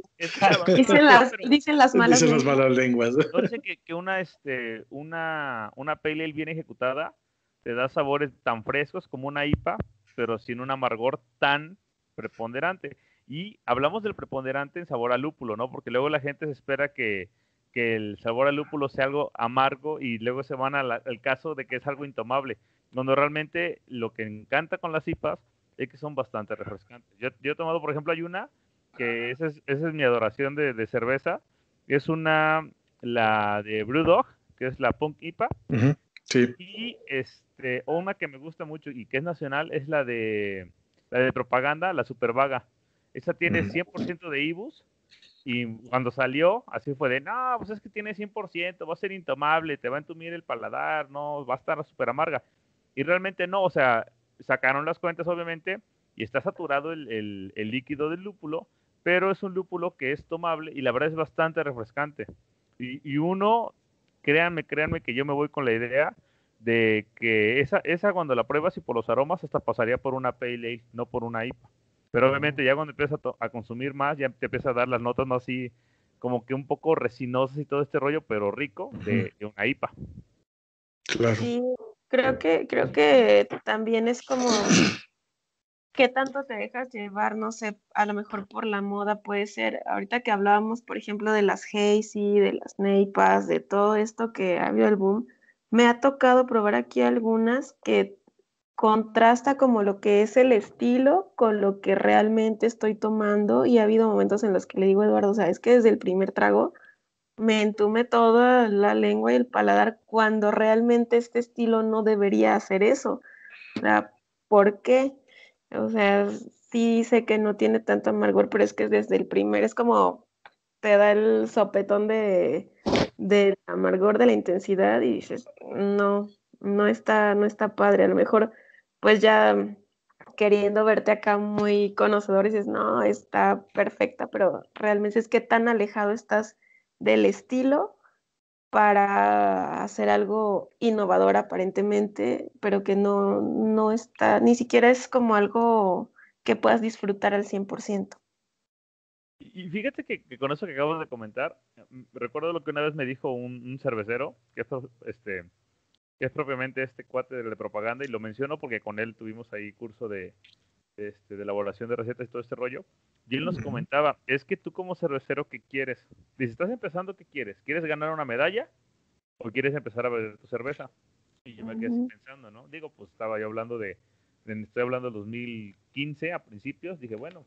Dicen las, dicen las malas dicen lenguas. Las malas lenguas. No dicen que, que, una, este, una, una pale ale bien ejecutada te da sabores tan frescos como una IPA, pero sin un amargor tan preponderante. Y hablamos del preponderante en sabor a lúpulo, ¿no? Porque luego la gente se espera que, que el sabor al lúpulo sea algo amargo y luego se van al, caso de que es algo intomable, cuando realmente lo que encanta con las IPAs es que son bastante refrescantes. Yo, he tomado, por ejemplo, hay una que esa es, esa es mi adoración de, cerveza, es una, la de Brewdog, que es la Punk IPA, sí. y este, una que me gusta mucho y que es nacional es la de, la de propaganda, la Super Vaga. Esa tiene 100% de IBUs y cuando salió, así fue de, no, pues es que tiene 100%, va a ser intomable, te va a entumir el paladar, no, va a estar súper amarga. Y realmente no, o sea, sacaron las cuentas obviamente y está saturado el, líquido del lúpulo, pero es un lúpulo que es tomable y la verdad es bastante refrescante. Y, uno, créanme, créanme que yo me voy con la idea de que esa, esa cuando la pruebas y por los aromas hasta pasaría por una pale ale, no por una IPA. Pero obviamente ya cuando empiezas a, consumir más, ya te empieza a dar las notas más así, como que un poco resinosas y todo este rollo, pero rico de, una IPA. Claro. Sí, creo que, creo que también es como qué tanto te dejas llevar, no sé, a lo mejor por la moda puede ser, ahorita que hablábamos, por ejemplo, de las Hazy, de las Neipas, de todo esto que ha habido el boom, me ha tocado probar aquí algunas que contrasta como lo que es el estilo con lo que realmente estoy tomando y ha habido momentos en los que le digo a Eduardo, sabes que desde el primer trago me entume toda la lengua y el paladar cuando realmente este estilo no debería hacer eso. ¿por qué? O sea, sí sé que no tiene tanto amargor, pero es que desde el primer es como te da el sopetón de amargor de la intensidad y dices, no, no está, no está padre. A lo mejor pues ya queriendo verte acá muy conocedor, dices, no, está perfecta, pero realmente es que tan alejado estás del estilo para hacer algo innovador aparentemente, pero que no, no está, ni siquiera es como algo que puedas disfrutar al 100%. Y fíjate que, con eso que acabas de comentar, recuerdo lo que una vez me dijo un, cervecero, que esto, este, que es propiamente este cuate de, propaganda, y lo menciono porque con él tuvimos ahí curso de, este, de elaboración de recetas y todo este rollo. Y él nos comentaba, es que tú como cervecero, ¿qué quieres? Dice, estás empezando, ¿qué quieres? ¿Quieres ganar una medalla o quieres empezar a beber tu cerveza? Y yo me quedé pensando, ¿no? Digo, pues estaba yo hablando de, estoy hablando de 2015 a principios, dije, bueno,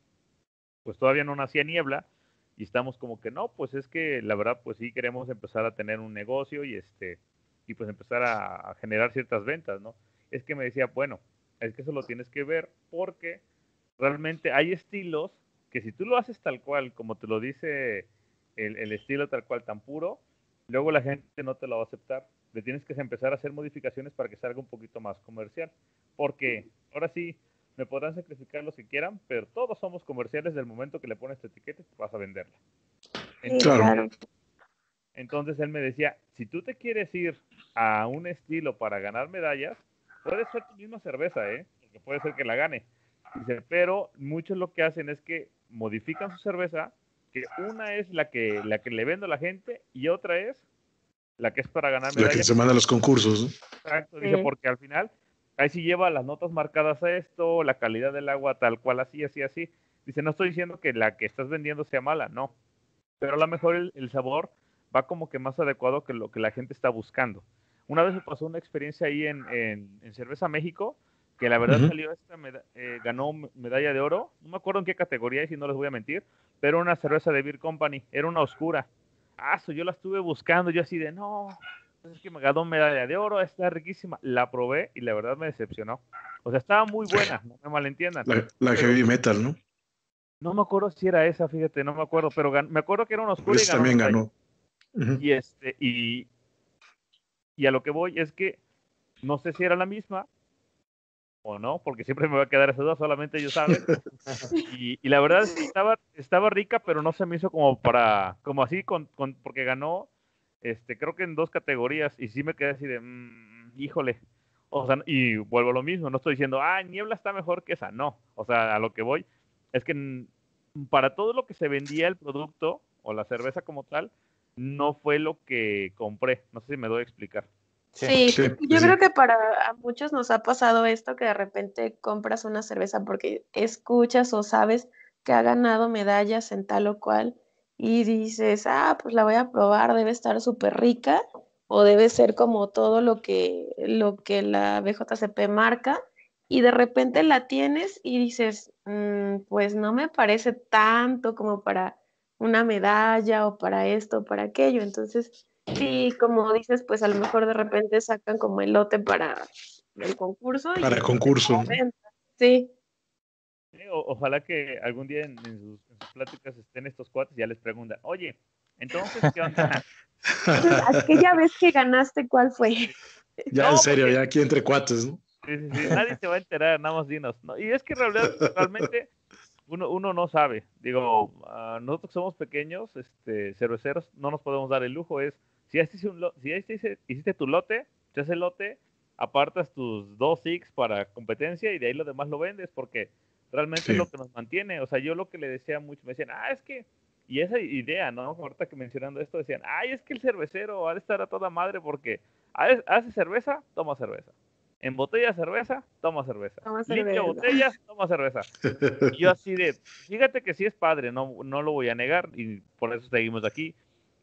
pues todavía no nacía niebla y estamos como que no, pues es que la verdad, pues sí queremos empezar a tener un negocio y este, y pues empezar a, generar ciertas ventas, ¿no? Es que me decía, bueno, es que eso lo tienes que ver porque realmente hay estilos que si tú lo haces tal cual, como te lo dice el, estilo tal cual, tan puro, luego la gente no te lo va a aceptar. Le tienes que empezar a hacer modificaciones para que salga un poquito más comercial. Porque ahora sí, me podrán sacrificar los que quieran, pero todos somos comerciales del momento que le pones tu etiqueta y vas a venderla. claro. Entonces él me decía, si tú te quieres ir a un estilo para ganar medallas, puede ser tu misma cerveza, ¿eh? Porque puede ser que la gane. Dice, pero muchos lo que hacen es que modifican su cerveza, que una es la que, la que le vendo a la gente y otra es la que es para ganar medallas. La que se manda a los concursos. Exacto, dice, porque al final ahí sí lleva las notas marcadas a esto, la calidad del agua tal cual, así, así, así. Dice, no estoy diciendo que la que estás vendiendo sea mala, no. Pero a lo mejor el sabor va como que más adecuado que lo que la gente está buscando. Una vez me pasó una experiencia ahí en, en, Cerveza México, que la verdad salió esta, eh, ganó medalla de oro, no me acuerdo en qué categoría, y si no les voy a mentir, pero una cerveza de Beer Company, era una oscura. Ah, yo la estuve buscando, yo así de, no, es que me ganó medalla de oro, está riquísima. La probé y la verdad me decepcionó. O sea, estaba muy buena, no me malentiendan. La, heavy metal, ¿no? No me acuerdo si era esa, fíjate, no me acuerdo, pero me acuerdo que era una oscura Pues también ganó. Y este, y, y a lo que voy es que no sé si era la misma o no, porque siempre me va a quedar esa duda, solamente ellos saben. [laughs] y, y, la verdad es que estaba, estaba rica, pero no se me hizo como para, como así, con, con, porque ganó, este, creo que en dos categorías, y sí me quedé así de, mmm, híjole. O sea, y vuelvo a lo mismo, no estoy diciendo, ah, Niebla está mejor que esa, no. O sea, a lo que voy es que para todo lo que se vendía el producto o la cerveza como tal, no fue lo que compré. No sé si me doy a explicar. Sí, sí, yo creo que para muchos nos ha pasado esto que de repente compras una cerveza porque escuchas o sabes que ha ganado medallas en tal o cual y dices, ah, pues la voy a probar, debe estar súper rica o debe ser como todo lo que, lo que la BJCP marca y de repente la tienes y dices, mm, pues no me parece tanto como para una medalla o para esto o para aquello. Entonces, sí, como dices, pues a lo mejor de repente sacan como el lote para el concurso. Para el concurso. Sí. ojalá que algún día en, sus, pláticas estén estos cuates y ya les preguntan, oye, entonces, ¿qué onda? [laughs] Aquella vez que ganaste, ¿cuál fue? Ya, en serio, ya aquí entre cuates, ¿no? Sí, sí, sí, nadie te va a enterar, nada más dinos. Y es que realmente uno, uno no sabe. Digo, uh, nosotros somos pequeños, este, cerveceros, no nos podemos dar el lujo. Es, si hiciste, un si hiciste, hiciste tu lote, echas el lote, apartas tus dos six para competencia y de ahí lo demás lo vendes porque realmente es lo que nos mantiene. O sea, yo lo que le decía mucho, me decían, ah, es que, y esa idea, ¿no? Ahorita que mencionando esto, decían, ay, es que el cervecero ha de estar a toda madre porque hace cerveza, toma cerveza en botella cerveza, toma cerveza. Toma Limpia botellas, toma cerveza. Y yo así de, fíjate que sí es padre, no, no lo voy a negar y por eso seguimos aquí.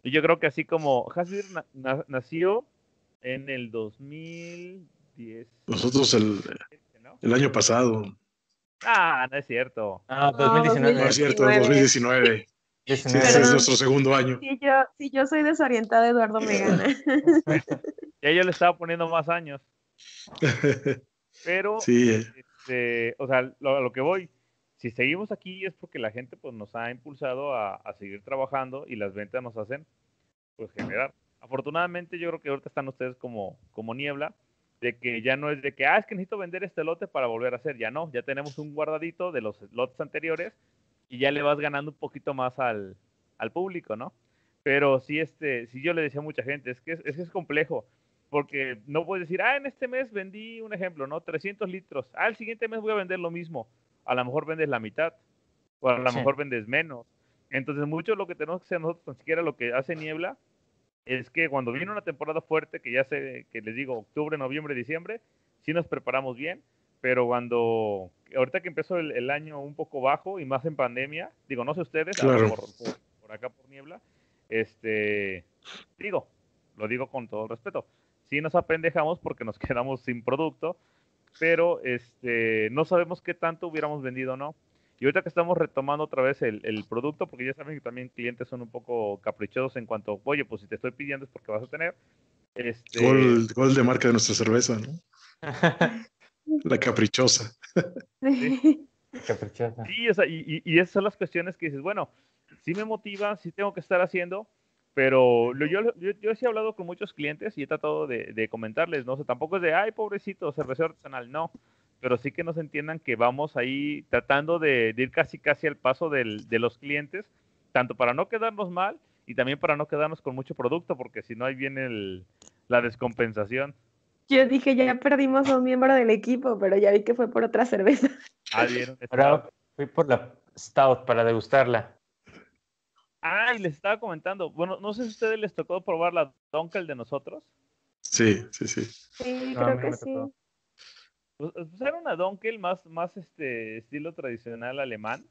Y yo creo que así como Hasbir nació en el 2010. Nosotros el, el año pasado. Ah, no es cierto. Ah, 2019. No es cierto, 2019. Sí, ese es nuestro segundo año. Si yo, si yo soy desorientada, Eduardo me gana. [laughs] ya yo le estaba poniendo más años. [laughs] Pero, sí. este, o sea, lo, a lo que voy, si seguimos aquí es porque la gente pues nos ha impulsado a, seguir trabajando y las ventas nos hacen pues generar. Afortunadamente yo creo que ahorita están ustedes como, como niebla, de que ya no es de que, ah, es que necesito vender este lote para volver a hacer, ya no, ya tenemos un guardadito de los lotes anteriores y ya le vas ganando un poquito más al, al público, ¿no? Pero sí, este, sí yo le decía a mucha gente, es que es, es, es complejo porque no puedes decir, ah, en este mes vendí un ejemplo, ¿no? 300 litros. Ah, el siguiente mes voy a vender lo mismo. A lo mejor vendes la mitad, o a lo mejor vendes menos. Entonces, mucho lo que tenemos que hacer nosotros, ni siquiera lo que hace Niebla, es que cuando viene una temporada fuerte, que ya sé, que les digo, octubre, noviembre, diciembre, sí nos preparamos bien, pero cuando, ahorita que empezó el, año un poco bajo y más en pandemia, digo, no sé ustedes, claro. por, por, por acá por Niebla, este, digo, lo digo con todo respeto, sí nos apendejamos porque nos [laughs] quedamos sin producto, pero este, no sabemos qué tanto hubiéramos vendido o no. Y ahorita que estamos retomando otra vez el, el, producto, porque ya saben que también clientes son un poco caprichosos en cuanto, oye, pues si te estoy pidiendo es porque vas a tener. Este... Gol, gol de marca de nuestra cerveza, ¿no? [laughs] La caprichosa. Sí. Caprichosa. Sí, o sea, y, y, y esas son las cuestiones que dices, bueno, sí me motiva, sí tengo que estar haciendo, pero lo, yo, yo, yo, sí he hablado con muchos clientes y he tratado de, de, comentarles, no sé, tampoco es de, ay, pobrecito, cervecero artesanal, no, pero sí que nos entiendan que vamos ahí tratando de, de ir casi casi al paso del, de los clientes, tanto para no quedarnos mal y también para no quedarnos con mucho producto, porque si no ahí viene el, la descompensación. Yo dije, ya perdimos a un miembro del equipo, pero ya vi que fue por otra cerveza. Ah, bien. Ahora fui por la Stout para degustarla. Ah, y les estaba comentando, bueno, no sé si a ustedes les tocó probar la Dunkel de nosotros. Sí, sí, sí. Sí, creo que sí. Pues, pues, era una Dunkel más, más este estilo tradicional alemán.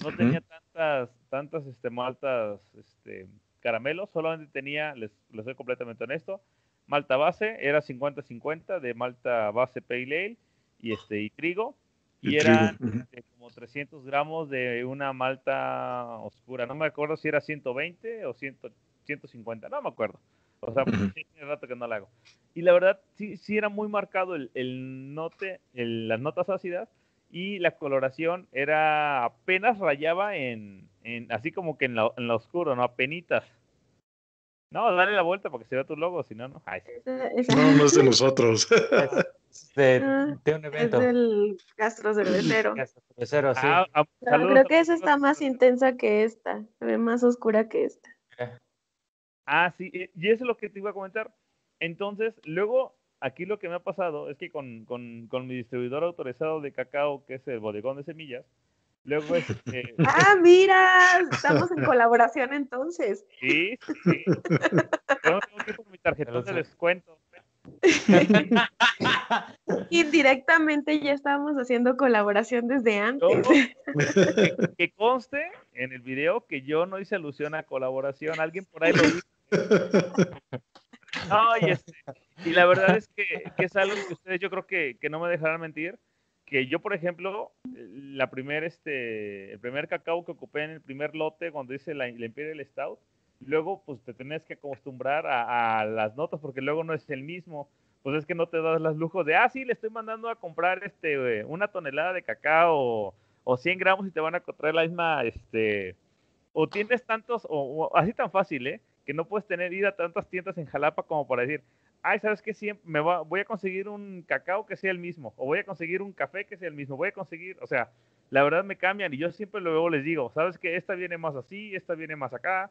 No uh -huh. tenía tantas, tantas este, maltas este, caramelos, solamente tenía, les, les soy completamente honesto, malta base, era 50-50 de malta base pale ale y, este, y trigo y eran este, como 300 gramos de una malta oscura. No me acuerdo si era 120 o 100, 150, no me acuerdo. O sea, pues, tiene rato que no la hago. Y la verdad, sí, sí era muy marcado el, el note, el, las notas ácidas y la coloración era apenas rayaba en, en así como que en lo, en lo oscuro, ¿no? Apenitas. No, dale la vuelta porque se vea tu logo, si no, no. Ay, No, no es de nosotros. Es de, Ah, de un es evento. del gastro cervecero. Cervecero, [clears throat] sí. Ah, ah, saludos creo que esa está más intensa que esta, se ve más oscura que esta. Ah, sí, y- y eso es lo que te iba a comentar. Entonces, luego, aquí lo que me ha pasado es que con, con, con mi distribuidor autorizado de cacao, que es el bodegón de semillas, luego este, [laughs] Ah, mira, estamos en colaboración entonces. sí, sí, sí. [laughs] Yo tengo que ir con mi tarjetón de descuento. [laughs] Indirectamente ya estábamos haciendo colaboración desde antes. que, que conste en el video que yo no hice alusión a colaboración, alguien por ahí lo dijo. No, y, este, y la verdad es que, que es algo que ustedes yo creo que, que no me dejarán mentir, que yo, por ejemplo, la primer, este, el primer cacao que ocupé en el primer lote cuando hice la, la Imperial Stout, luego pues te tenés que acostumbrar a, a las notas porque luego no es el mismo. Pues es que no te das las lujos de, ah, sí, le estoy mandando a comprar este, eh, una tonelada de cacao o, o 100 gramos y te van a traer la misma, este, o tienes tantos, o, o así tan fácil, ¿eh? Que no puedes tener ir a tantas tiendas en Jalapa como para decir, ay, ¿sabes qué? Siempre me va, voy a conseguir un cacao que sea el mismo, o voy a conseguir un café que sea el mismo, voy a conseguir, o sea, la verdad me cambian y yo siempre luego les digo, ¿sabes qué? Esta viene más así, esta viene más acá,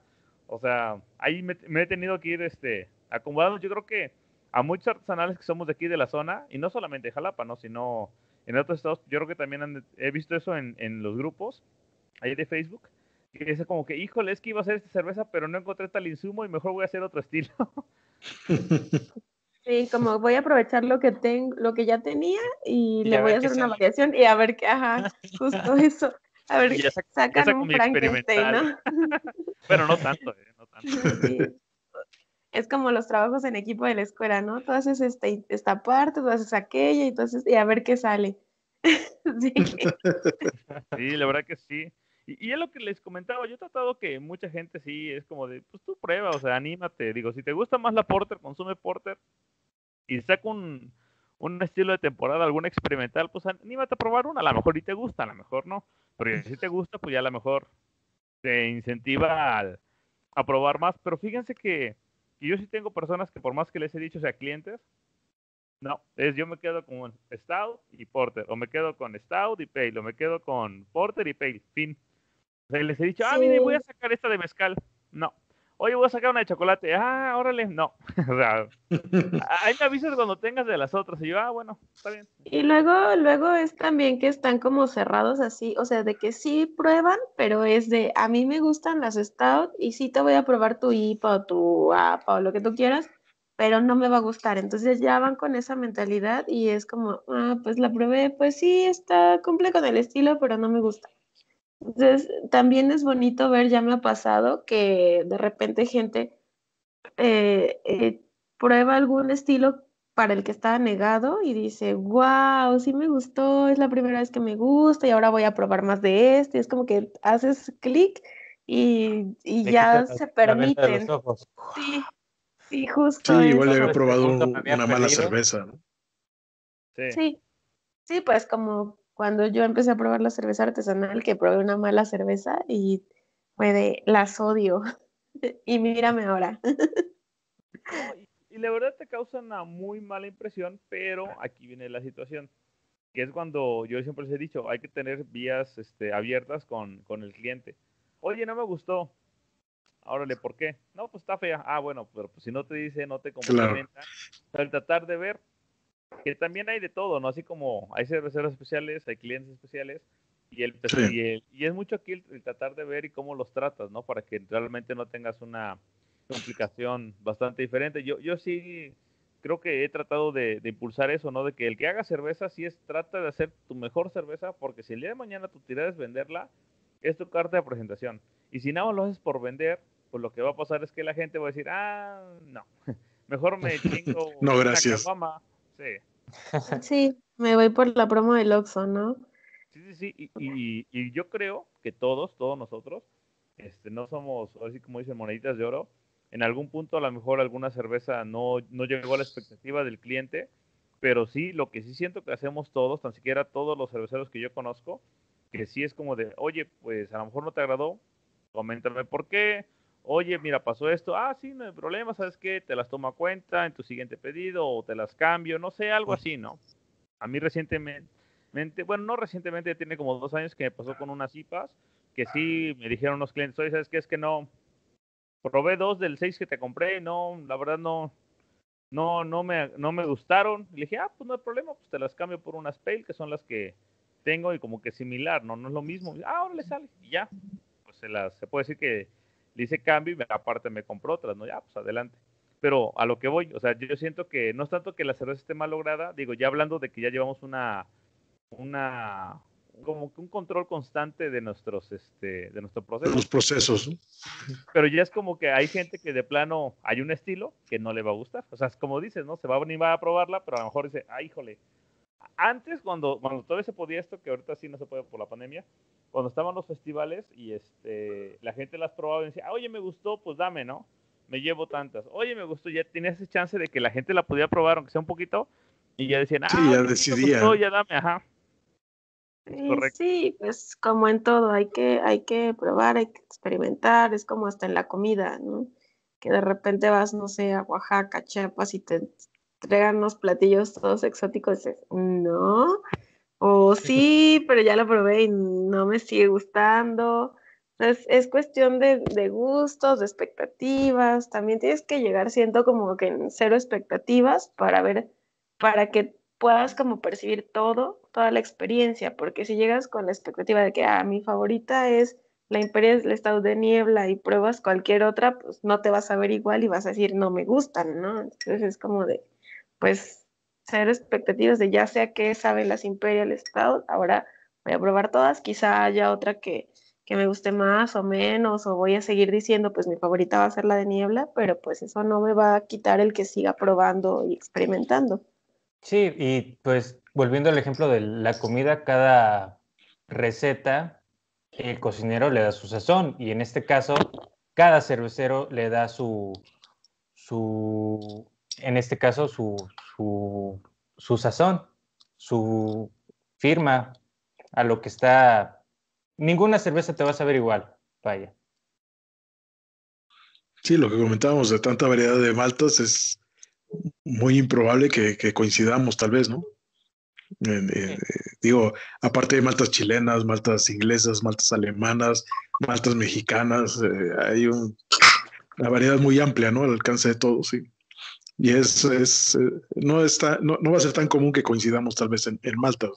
o sea, ahí me, me he tenido que ir, este, acomodando, yo creo que a muchos artesanales que somos de aquí de la zona, y no solamente de Jalapa, ¿no? Sino en otros estados, yo creo que también han- he visto eso en, en los grupos ahí de Facebook, que es como que, híjole, es que iba a hacer esta cerveza, pero no encontré tal insumo y mejor voy a hacer otro estilo. [laughs] Sí, como voy a aprovechar lo que tengo, lo que ya tenía y, Y le voy a hacer una sale. variación y a ver qué, ajá, justo [laughs] eso. A ver, ya sac- sacan un Frankenstein, ¿no? [laughs] pero no tanto, ¿eh? No tanto. Sí. Es como los trabajos en equipo de la escuela, ¿no? Tú haces este, esta parte, tú haces aquella, y entonces, y a ver qué sale. [laughs] Sí. Sí, la verdad que sí. Y, y es lo que les comentaba, yo he tratado que mucha gente sí es como de, pues tú prueba, o sea, anímate. Digo, si te gusta más la porter, consume porter y saca un, un estilo de temporada, alguna experimental, pues anímate a probar una. A lo mejor y te gusta, a lo mejor no. Pero si te gusta, pues ya a lo mejor te incentiva al- a probar más. Pero fíjense que, que yo sí tengo personas que por más que les he dicho, o sea, clientes, no, es yo me quedo con Stout y Porter, o me quedo con Stout y Pale, o me quedo con Porter y Pale, fin. O sea, les he dicho, ah, mire, voy a Sí. sacar esta de mezcal. No. Oye, voy a sacar una de chocolate. Ah, órale, no. [laughs] o sea, [laughs] ahí me avisas cuando tengas de las otras. Y yo, ah, bueno, está bien. Y luego, luego es también que están como cerrados así, o sea, de que sí prueban, pero es de, a mí me gustan las Stout y sí te voy a probar tu IPA o tu APA o lo que tú quieras, pero no me va a gustar. Entonces ya van con esa mentalidad y es como, ah, pues la probé, pues sí, está, cumple con el estilo, pero no me gusta. Entonces también es bonito ver, ya me ha pasado, que de repente gente eh, eh, prueba algún estilo para el que estaba negado y dice, wow, sí me gustó, es la primera vez que me gusta y ahora voy a probar más de este. Es como que haces clic y, y ya se permiten. Sí, sí, justo Sí, igual eso. he Pues, probado un- había una mala cerveza. ¿no? Sí. Sí, sí, pues como cuando yo empecé a probar la cerveza artesanal, que probé una mala cerveza y fue de las odio. [laughs] Y mírame ahora. [laughs] No, y, y la verdad te causa una muy mala impresión, pero aquí viene la situación, que es cuando yo siempre les he dicho, hay que tener vías este, abiertas con, con el cliente. Oye, no me gustó. Órale, ¿por qué? No, pues está fea. Ah, bueno, pero pues si no te dice, no te complementa. Pero el tratar de ver que también hay de todo, ¿no? Así como hay cerveceros especiales, hay clientes especiales, y, el, Sí. y, el- y es mucho aquí el, el tratar de ver y cómo los tratas, ¿no? Para que realmente no tengas una complicación bastante diferente. Yo, yo sí creo que he tratado de, de impulsar eso, ¿no? De que el que haga cerveza sí es, trata de hacer tu mejor cerveza, porque si el día de mañana tu tirada es venderla, es tu carta de presentación. Y si nada más lo haces por vender, pues lo que va a pasar es que la gente va a decir, ah, no, [laughs] mejor me [laughs] chingo No, una gracias. caguama". Sí. Sí, me voy por la promo del Oxxo, ¿no? Sí, sí, sí. Y, y- y yo creo que todos, todos nosotros, este, no somos, así como dicen, moneditas de oro. En algún punto, a lo mejor alguna cerveza no, no llegó a la expectativa del cliente, pero sí, lo que sí siento que hacemos todos, tan siquiera todos los cerveceros que yo conozco, que sí es como de, oye, pues a lo mejor no te agradó, coméntame por qué, oye, mira, pasó esto, ah, sí, no hay problema, ¿sabes qué? Te las tomo a cuenta en tu siguiente pedido o te las cambio, no sé, algo así, ¿no? A mí recientemente, bueno, no recientemente, tiene como dos años que me pasó con unas IPAs, que sí me dijeron unos clientes, oye, ¿sabes qué? Es que no, probé dos del seis que te compré, no, la verdad no, no, no me, no me gustaron. Le dije, ah, pues no hay problema, pues te las cambio por unas Pale, que son las que tengo y como que similar, ¿no? No es lo mismo. Ah, ahora le sale, y ya. Pues se las, se puede decir que le hice cambio y aparte me compró otras, ¿no? Ya, pues adelante. Pero a lo que voy, o sea, yo siento que no es tanto que la cerveza esté mal lograda, digo, ya hablando de que ya llevamos una, una, como que un control constante de nuestros, este, de nuestro proceso. Los procesos. Pero ya es como que hay gente que de plano hay un estilo que no le va a gustar. O sea, es como dices, ¿no? Se va a venir a probarla, pero a lo mejor dice, ay, híjole. Antes, cuando, cuando todavía se podía esto, que ahorita sí no se puede por la pandemia, cuando estaban los festivales y este, la gente las probaba y decía, oye, me gustó, pues dame, ¿no? Me llevo tantas. Oye, me gustó, ya tenías esa chance de que la gente la pudiera probar, aunque sea un poquito, y ya decían, ah, sí, ya decidía. ya dame, ajá. Sí, pues como en todo, hay que, hay que probar, hay que experimentar, es como hasta en la comida, ¿no? Que de repente vas, no sé, a Oaxaca, Chiapas y te entregan unos platillos todos exóticos y dices, no, o sí, pero ya lo probé y no me sigue gustando. Entonces, es cuestión de, de, gustos, de expectativas. También tienes que llegar siendo como que en cero expectativas para ver, para que puedas como percibir todo, toda la experiencia, porque si llegas con la expectativa de que, ah, mi favorita es la Imperial del Estado de Niebla y pruebas cualquier otra, pues no te vas a ver igual y vas a decir, no me gustan, ¿no? Entonces es como de, pues cero expectativas de ya sea que saben las Imperial Stout, ahora voy a probar todas, quizá haya otra que, que me guste más o menos, o voy a seguir diciendo, pues mi favorita va a ser la de niebla, pero pues eso no me va a quitar el que siga probando y experimentando. Sí, y pues volviendo al ejemplo de la comida, cada receta, el cocinero le da su sazón, y en este caso, cada cervecero le da su, su en este caso, su, su, sazón, su firma a lo que está. Ninguna cerveza te va a saber igual, vaya. Sí, lo que comentábamos de tanta variedad de maltas es muy improbable que, coincidamos, tal vez, ¿no? Eh, digo, aparte de maltas chilenas, maltas inglesas, maltas alemanas, maltas mexicanas, eh, hay una variedad muy amplia, ¿no? Al alcance de todos, sí. Y es, es eh, no, está, no, no, va a ser tan común que coincidamos tal vez en, en, Malta.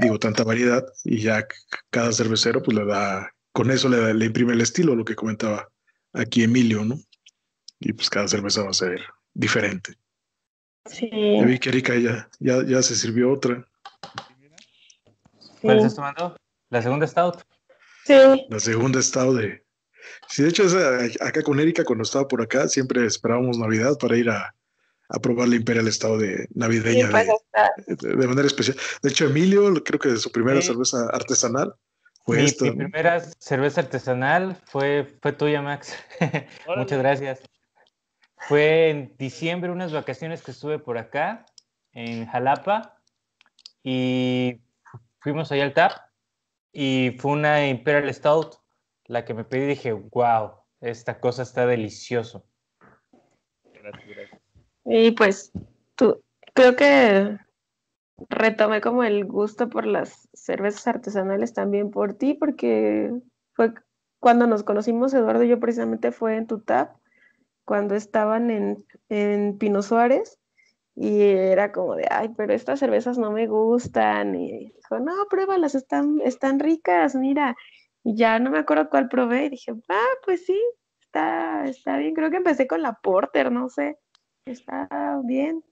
Digo, tanta variedad y ya cada cervecero pues le da, con eso le, le imprime el estilo, lo que comentaba aquí Emilio, ¿no? Y pues cada cerveza va a ser diferente. Sí. Ya vi que Erika ya, ya, ya se sirvió otra. ¿Cuál estás tomando? ¿La segunda stout? Sí. La segunda stout de, Sí, de hecho, acá con Erika, cuando estaba por acá, siempre esperábamos Navidad para ir a, a probar la Imperial Estado de navideña pues, de, de, manera especial. De hecho, Emilio, creo que su primera cerveza artesanal fue mi, esta. Mi primera cerveza artesanal fue, fue tuya, Max. [laughs] Muchas gracias. Fue en diciembre, unas vacaciones que estuve por acá, en Jalapa, y fuimos allá al TAP, y fue una Imperial Stout la que me pedí dije, wow, esta cosa está delicioso. Gracias, gracias. Y pues tú, creo que retomé como el gusto por las cervezas artesanales también por ti, porque fue cuando nos conocimos, Eduardo y yo precisamente fue en tu tap, cuando estaban en, en Pino Suárez, y era como de, ay, pero estas cervezas no me gustan, y dijo, no, pruébalas, están, están ricas, mira, y ya no me acuerdo cuál probé y dije, ah, pues sí, está, está bien. Creo que empecé con la Porter, no sé. Está bien.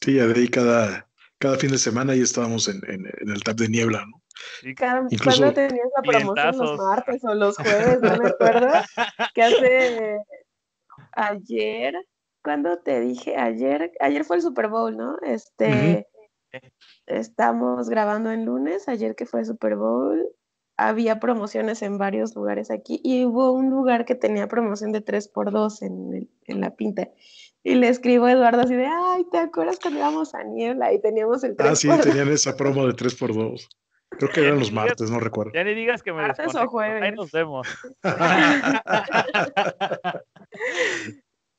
Sí, ya de ahí cada, cada fin de semana ahí estábamos en, en, el tap de niebla, ¿no? Cada, Incluso, ¿Cuándo tenías la promoción los martes o los jueves? No me acuerdo. [laughs] que hace ayer, cuando te dije ayer, ayer fue el Super Bowl, ¿no? Este, estamos grabando en lunes, ayer que fue el Super Bowl, había promociones en varios lugares aquí y hubo un lugar que tenía promoción de 3x2 en, en la pinta. Y le escribo a Eduardo así de, ay, ¿te acuerdas cuando íbamos a Niebla y teníamos el 3 Ah, sí, tenían esa promo de 3x2. Creo que eran los martes, no recuerdo. Ya ni digas que me Martes o jueves. Ahí nos vemos.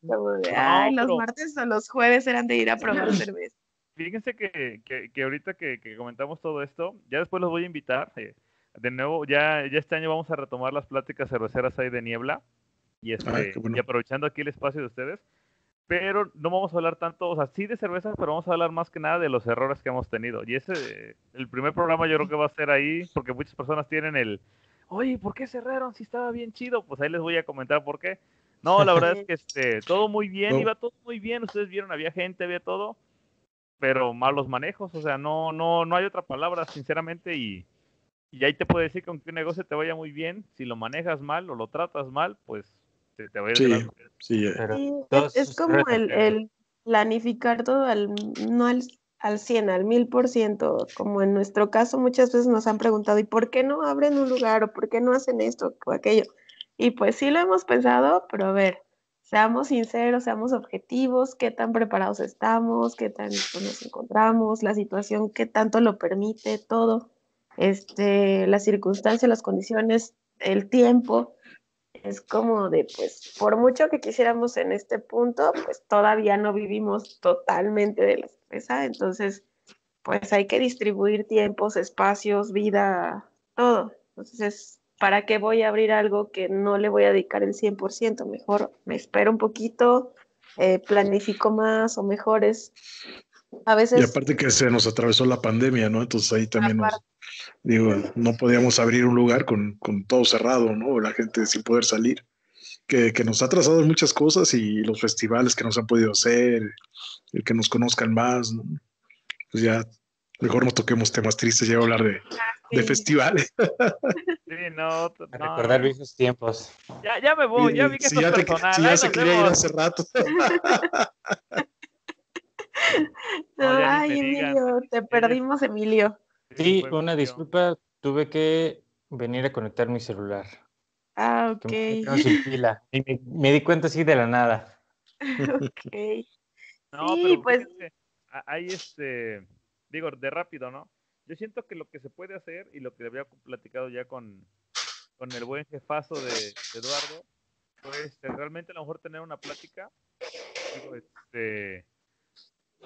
Como de, No, ay, los pero- martes o los jueves eran de ir a probar cerveza. Fíjense que, que, que ahorita que, que comentamos todo esto, ya después los voy a invitar. eh, de nuevo, ya, ya este año vamos a retomar las pláticas cerveceras ahí de niebla. Y, este, Ah, qué bueno. y aprovechando aquí el espacio de ustedes. Pero no vamos a hablar tanto, o sea, sí de cervezas, pero vamos a hablar más que nada de los errores que hemos tenido. Y ese, el primer programa yo creo que va a ser ahí, porque muchas personas tienen el, oye, ¿por qué cerraron si estaba bien chido? Pues ahí les voy a comentar por qué. No, la verdad es que [laughs] este, todo muy bien, No. iba todo muy bien, ustedes vieron, había gente, había todo, pero malos manejos, o sea, no, no, no hay otra palabra, sinceramente, y, y ahí te puedo decir que aunque un negocio te vaya muy bien, si lo manejas mal o lo tratas mal, pues te, te va a ir de Sí. eh, Sí, es, como el, el planificar todo al, no al, al 100, al 1000%, como en nuestro caso muchas veces nos han preguntado, ¿y por qué no abren un lugar o por qué no hacen esto o aquello? Y pues sí lo hemos pensado, pero a ver, seamos sinceros, seamos objetivos, qué tan preparados estamos, qué tan nos encontramos, la situación, qué tanto lo permite, todo, este, las circunstancias, las condiciones, el tiempo es como de, pues, por mucho que quisiéramos en este punto, pues todavía no vivimos totalmente de la cerveza, entonces, pues hay que distribuir tiempos, espacios, vida, todo. Entonces, ¿para qué voy a abrir algo que no le voy a dedicar el 100%? Mejor me espero un poquito, eh, planifico más o mejores. A y veces... aparte que se nos atravesó la pandemia, ¿no? Entonces ahí también nos, digo, no podíamos abrir un lugar con, con todo cerrado, ¿no? La gente sin poder salir. Que, que nos ha atrasado en muchas cosas y los festivales que nos han podido hacer, el que nos conozcan más, ¿no? Pues ya, mejor no toquemos temas tristes, ya voy a hablar de, de Sí. festivales. [laughs] [laughs] Sí, no, t- A no, recordar no. viejos tiempos. Ya, ya me voy, ya vi que si esto ya, es te- personal. si ya ahí se quería ir vemos. hace rato. [laughs] [laughs] No, Ay. Emilio, te perdimos, Emilio. Sí, una disculpa, tuve que venir a conectar mi celular. Ah, ok. me quedó sin pila. Y me, me di cuenta así de la nada. [laughs] ok. No, Sí, pero pues- hay este, digo, de rápido, ¿no? Yo siento que lo que se puede hacer y lo que había platicado ya con, con el buen jefazo de, de Eduardo, pues este, realmente a lo mejor tener una plática, digo, este,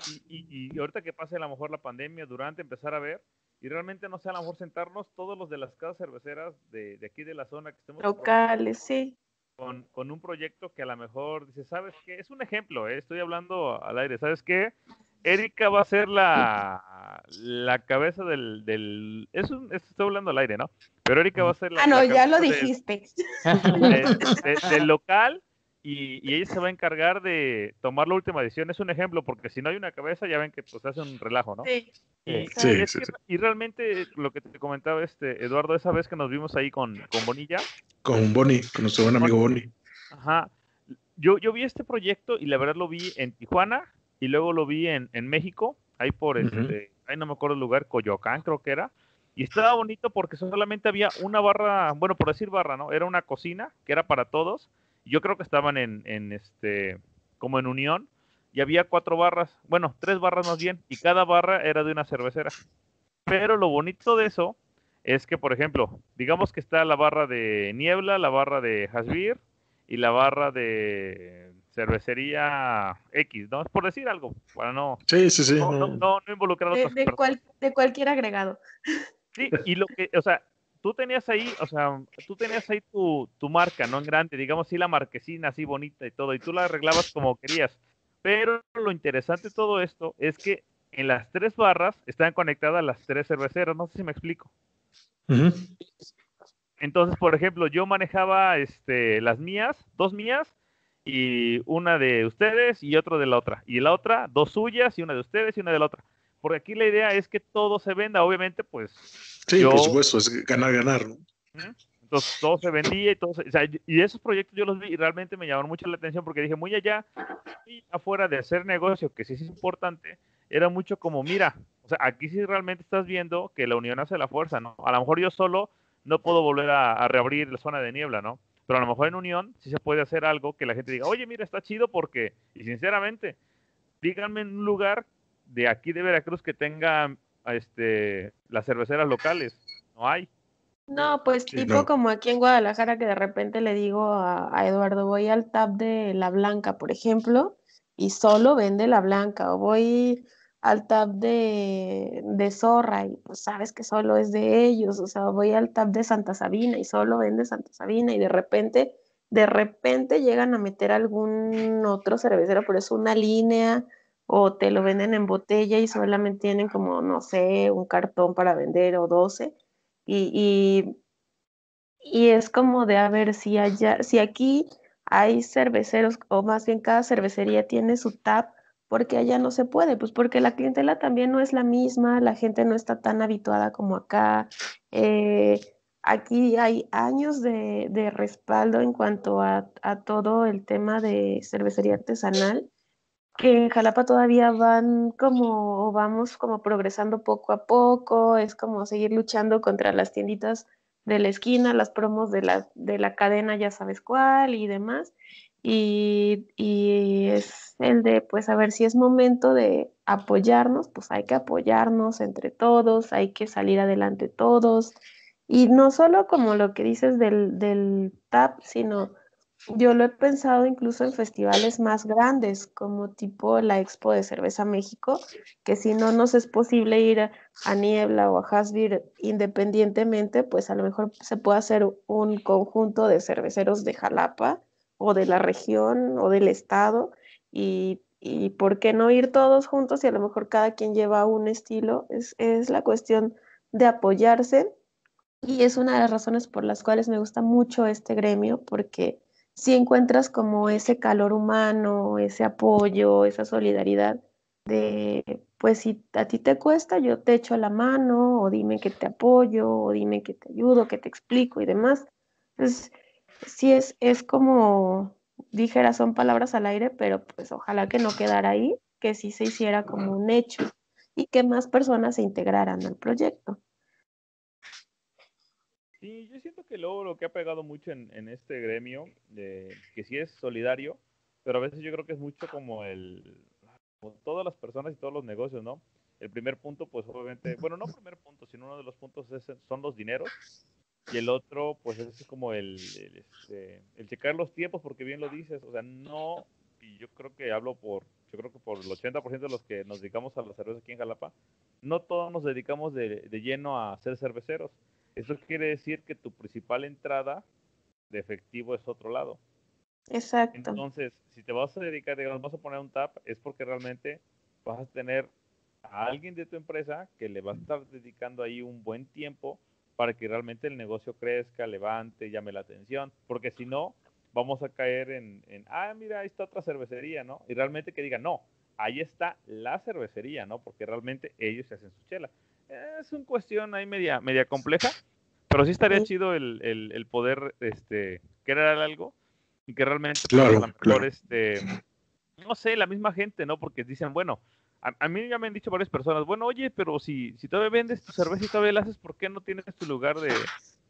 y, y, y ahorita que pase a lo mejor la pandemia, durante empezar a ver, y realmente no sé, a lo mejor sentarnos todos los de las casas cerveceras de, de aquí de la zona que estemos Locales, sí. con, con un proyecto que a lo mejor dice, ¿sabes qué? Es un ejemplo, ¿eh? estoy hablando al aire, ¿sabes qué? Erika va a ser la, la cabeza del, del es un, estoy hablando al aire, ¿no? Pero Erika va a ser la Ah, no, la ya lo de- dijiste. de- de- del local y, y ella se va a encargar de tomar la última decisión. Es un ejemplo, porque si no hay una cabeza, ya ven que pues hace un relajo, ¿no? Sí. Y, Sí, y sí, que- sí. y realmente lo que te comentaba este Eduardo, esa vez que nos vimos ahí con, con Bonilla, Con Bonnie, con nuestro buen amigo Bonnie. Ajá. Yo, yo vi este proyecto y la verdad lo vi en Tijuana y luego lo vi en, en México, ahí por este, ahí no me acuerdo el lugar, Coyoacán creo que era. Y estaba bonito porque solamente había una barra, bueno, por decir barra, ¿no? Era una cocina que era para todos. Yo creo que estaban en, en este, como en unión. Y había cuatro barras, bueno, tres barras más bien, y cada barra era de una cervecera. Pero lo bonito de eso es que, por ejemplo, digamos que está la barra de Niebla, la barra de Hasbir y la barra de cervecería X, ¿no? Es por decir algo, para no, Sí, sí, sí. no, no, no- no involucrar a De, otras de cual- de cualquier agregado. Sí, y lo que, o sea, tú tenías ahí, o sea, tú tenías ahí tu, tu marca, ¿no? En grande, digamos, sí, la marquesina así bonita y todo, y tú la arreglabas como querías. Pero lo interesante de todo esto es que en las tres barras están conectadas las tres cerveceras, no sé si me explico. Entonces, por ejemplo, yo manejaba este, las mías, dos mías, y una de ustedes y otro de la otra. Y la otra, dos suyas y una de ustedes y una de la otra. Porque aquí la idea es que todo se venda, obviamente, pues Sí, Yo- por supuesto, es ganar, ganar. ¿no? Entonces todo se vendía y todo se- o sea, y esos proyectos yo los vi y realmente me llamaron mucho la atención porque dije, muy allá, y afuera de hacer negocio, que sí es importante, era mucho como, mira, o sea, aquí sí realmente estás viendo que la unión hace la fuerza, ¿no? A lo mejor yo solo no puedo volver a, a reabrir la zona de niebla, ¿no? Pero a lo mejor en Unión sí se puede hacer algo que la gente diga, oye, mira, está chido porque, y sinceramente, díganme en un lugar de aquí de Veracruz que tenga este, las cerveceras locales. No hay. No, pues tipo como aquí en Guadalajara que de repente le digo a, a, Eduardo, voy al tab de La Blanca, por ejemplo, y solo vende La Blanca, o voy al tab de, de Zorra y pues sabes que solo es de ellos, o sea, voy al tab de Santa Sabina y solo vende Santa Sabina y de repente, de repente llegan a meter algún otro cervecero, pero es una línea o te lo venden en botella y solamente tienen como, no sé, un cartón para vender o 12 y, y, es como de a ver si allá, si aquí hay cerveceros o más bien cada cervecería tiene su tab porque allá no se puede, pues porque la clientela también no es la misma, la gente no está tan habituada como acá. Eh, aquí hay años de, de, respaldo en cuanto a, a, todo el tema de cervecería artesanal, que en Jalapa todavía van como, vamos como progresando poco a poco, es como seguir luchando contra las tienditas de la esquina, las promos de la, de la cadena, ya sabes cuál y demás. Y, y, es el de, pues, a ver si es momento de apoyarnos, pues hay que apoyarnos entre todos, hay que salir adelante todos. Y no solo como lo que dices del, del TAP, sino yo lo he pensado incluso en festivales más grandes, como tipo la Expo de Cerveza México, que si no nos es posible ir a, Niebla o a Hasbir independientemente, pues a lo mejor se puede hacer un conjunto de cerveceros de Jalapa o de la región o del estado y, y, por qué no ir todos juntos y a lo mejor cada quien lleva un estilo, es, es la cuestión de apoyarse y es una de las razones por las cuales me gusta mucho este gremio porque si encuentras como ese calor humano, ese apoyo, esa solidaridad de, pues si a ti te cuesta, yo te echo la mano, o dime que te apoyo, o dime que te ayudo, que te explico y demás. Entonces, sí es, es como, dijera, son palabras al aire, pero pues ojalá que no quedara ahí, que sí se hiciera como un hecho y que más personas se integraran al proyecto. Sí, yo siento que luego lo que ha pegado mucho en, en este gremio, eh, que sí es solidario, pero a veces yo creo que es mucho como el, como todas las personas y todos los negocios, ¿no? El primer punto, pues obviamente, bueno, no primer punto, sino uno de los puntos es, son los dineros. Y el otro, pues es como el, el, este, el, checar los tiempos, porque bien lo dices, o sea, no, y yo creo que hablo por, yo creo que por el 80% de los que nos dedicamos a la cerveza aquí en Jalapa, no todos nos dedicamos de, de, lleno a ser cerveceros. Eso quiere decir que tu principal entrada de efectivo es otro lado. Exacto. Entonces, si te vas a dedicar, digamos, vas a poner un tap, es porque realmente vas a tener a alguien de tu empresa que le va a estar dedicando ahí un buen tiempo para que realmente el negocio crezca, levante, llame la atención, porque si no, vamos a caer en, en, ah, mira, ahí está otra cervecería, ¿no? Y realmente que digan, no, ahí está la cervecería, ¿no? Porque realmente ellos se hacen su chela. Es una cuestión ahí media, media compleja, pero sí estaría chido el, el, el, poder este, crear algo y que realmente, claro, pues, a lo mejor, claro. este, no sé, la misma gente, ¿no? Porque dicen, bueno, a, a, mí ya me han dicho varias personas, bueno, oye, pero si, si todavía vendes tu cerveza y todavía la haces, ¿por qué no tienes tu lugar de,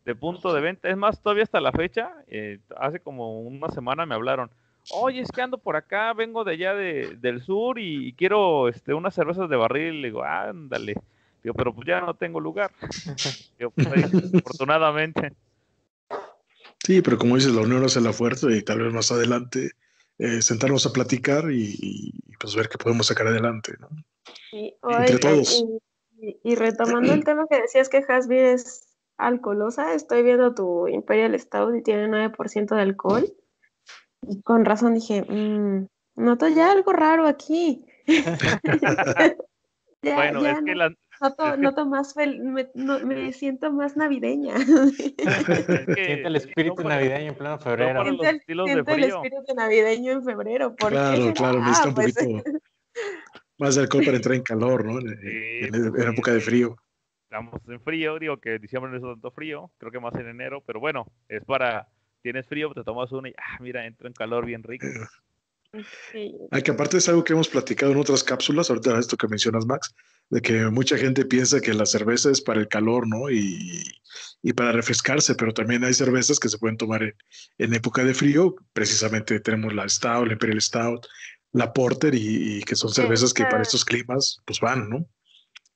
de punto de venta? Es más, todavía hasta la fecha, eh, hace como una semana me hablaron, oye, es que ando por acá, vengo de allá de, del sur y, y, quiero este, unas cervezas de barril. Le digo, ándale. Digo, pero pues ya no tengo lugar. [laughs] Digo, pues ahí, afortunadamente. Sí, pero como dices, la unión hace la fuerza y tal vez más adelante eh, sentarnos a platicar y, y, pues ver qué podemos sacar adelante, ¿no? Sí, Entre todos. Y, y, retomando el tema que decías que Hasby es alcoholosa, estoy viendo tu Imperial Stout y tiene 9% de alcohol. Y con razón dije, mmm, noto ya algo raro aquí. [laughs] [laughs] ya, bueno, ya es no, que la... Noto, [laughs] noto más fel... me, no, me, siento más navideña. [laughs] es que... Siente el espíritu no navideño en pleno febrero. No siente, el, siente el, espíritu navideño en febrero. ¿por claro, qué? claro, ah, necesita un pues... poquito [laughs] más de alcohol para entrar en calor, ¿no? En, sí, en, en, en época de frío. Estamos en frío, digo que diciembre no es tanto frío, creo que más en enero, pero bueno, es para tienes frío, te tomas uno y, ah, mira, entra en calor bien rico. Que aparte es algo que hemos platicado en otras cápsulas, ahorita esto que mencionas, Max, de que mucha gente piensa que la cerveza es para el calor, ¿no? Y, y para refrescarse, pero también hay cervezas que se pueden tomar en, en, época de frío. Precisamente tenemos la Stout, la Imperial Stout, la Porter, y, y que son cervezas que para estos climas, pues van, ¿no?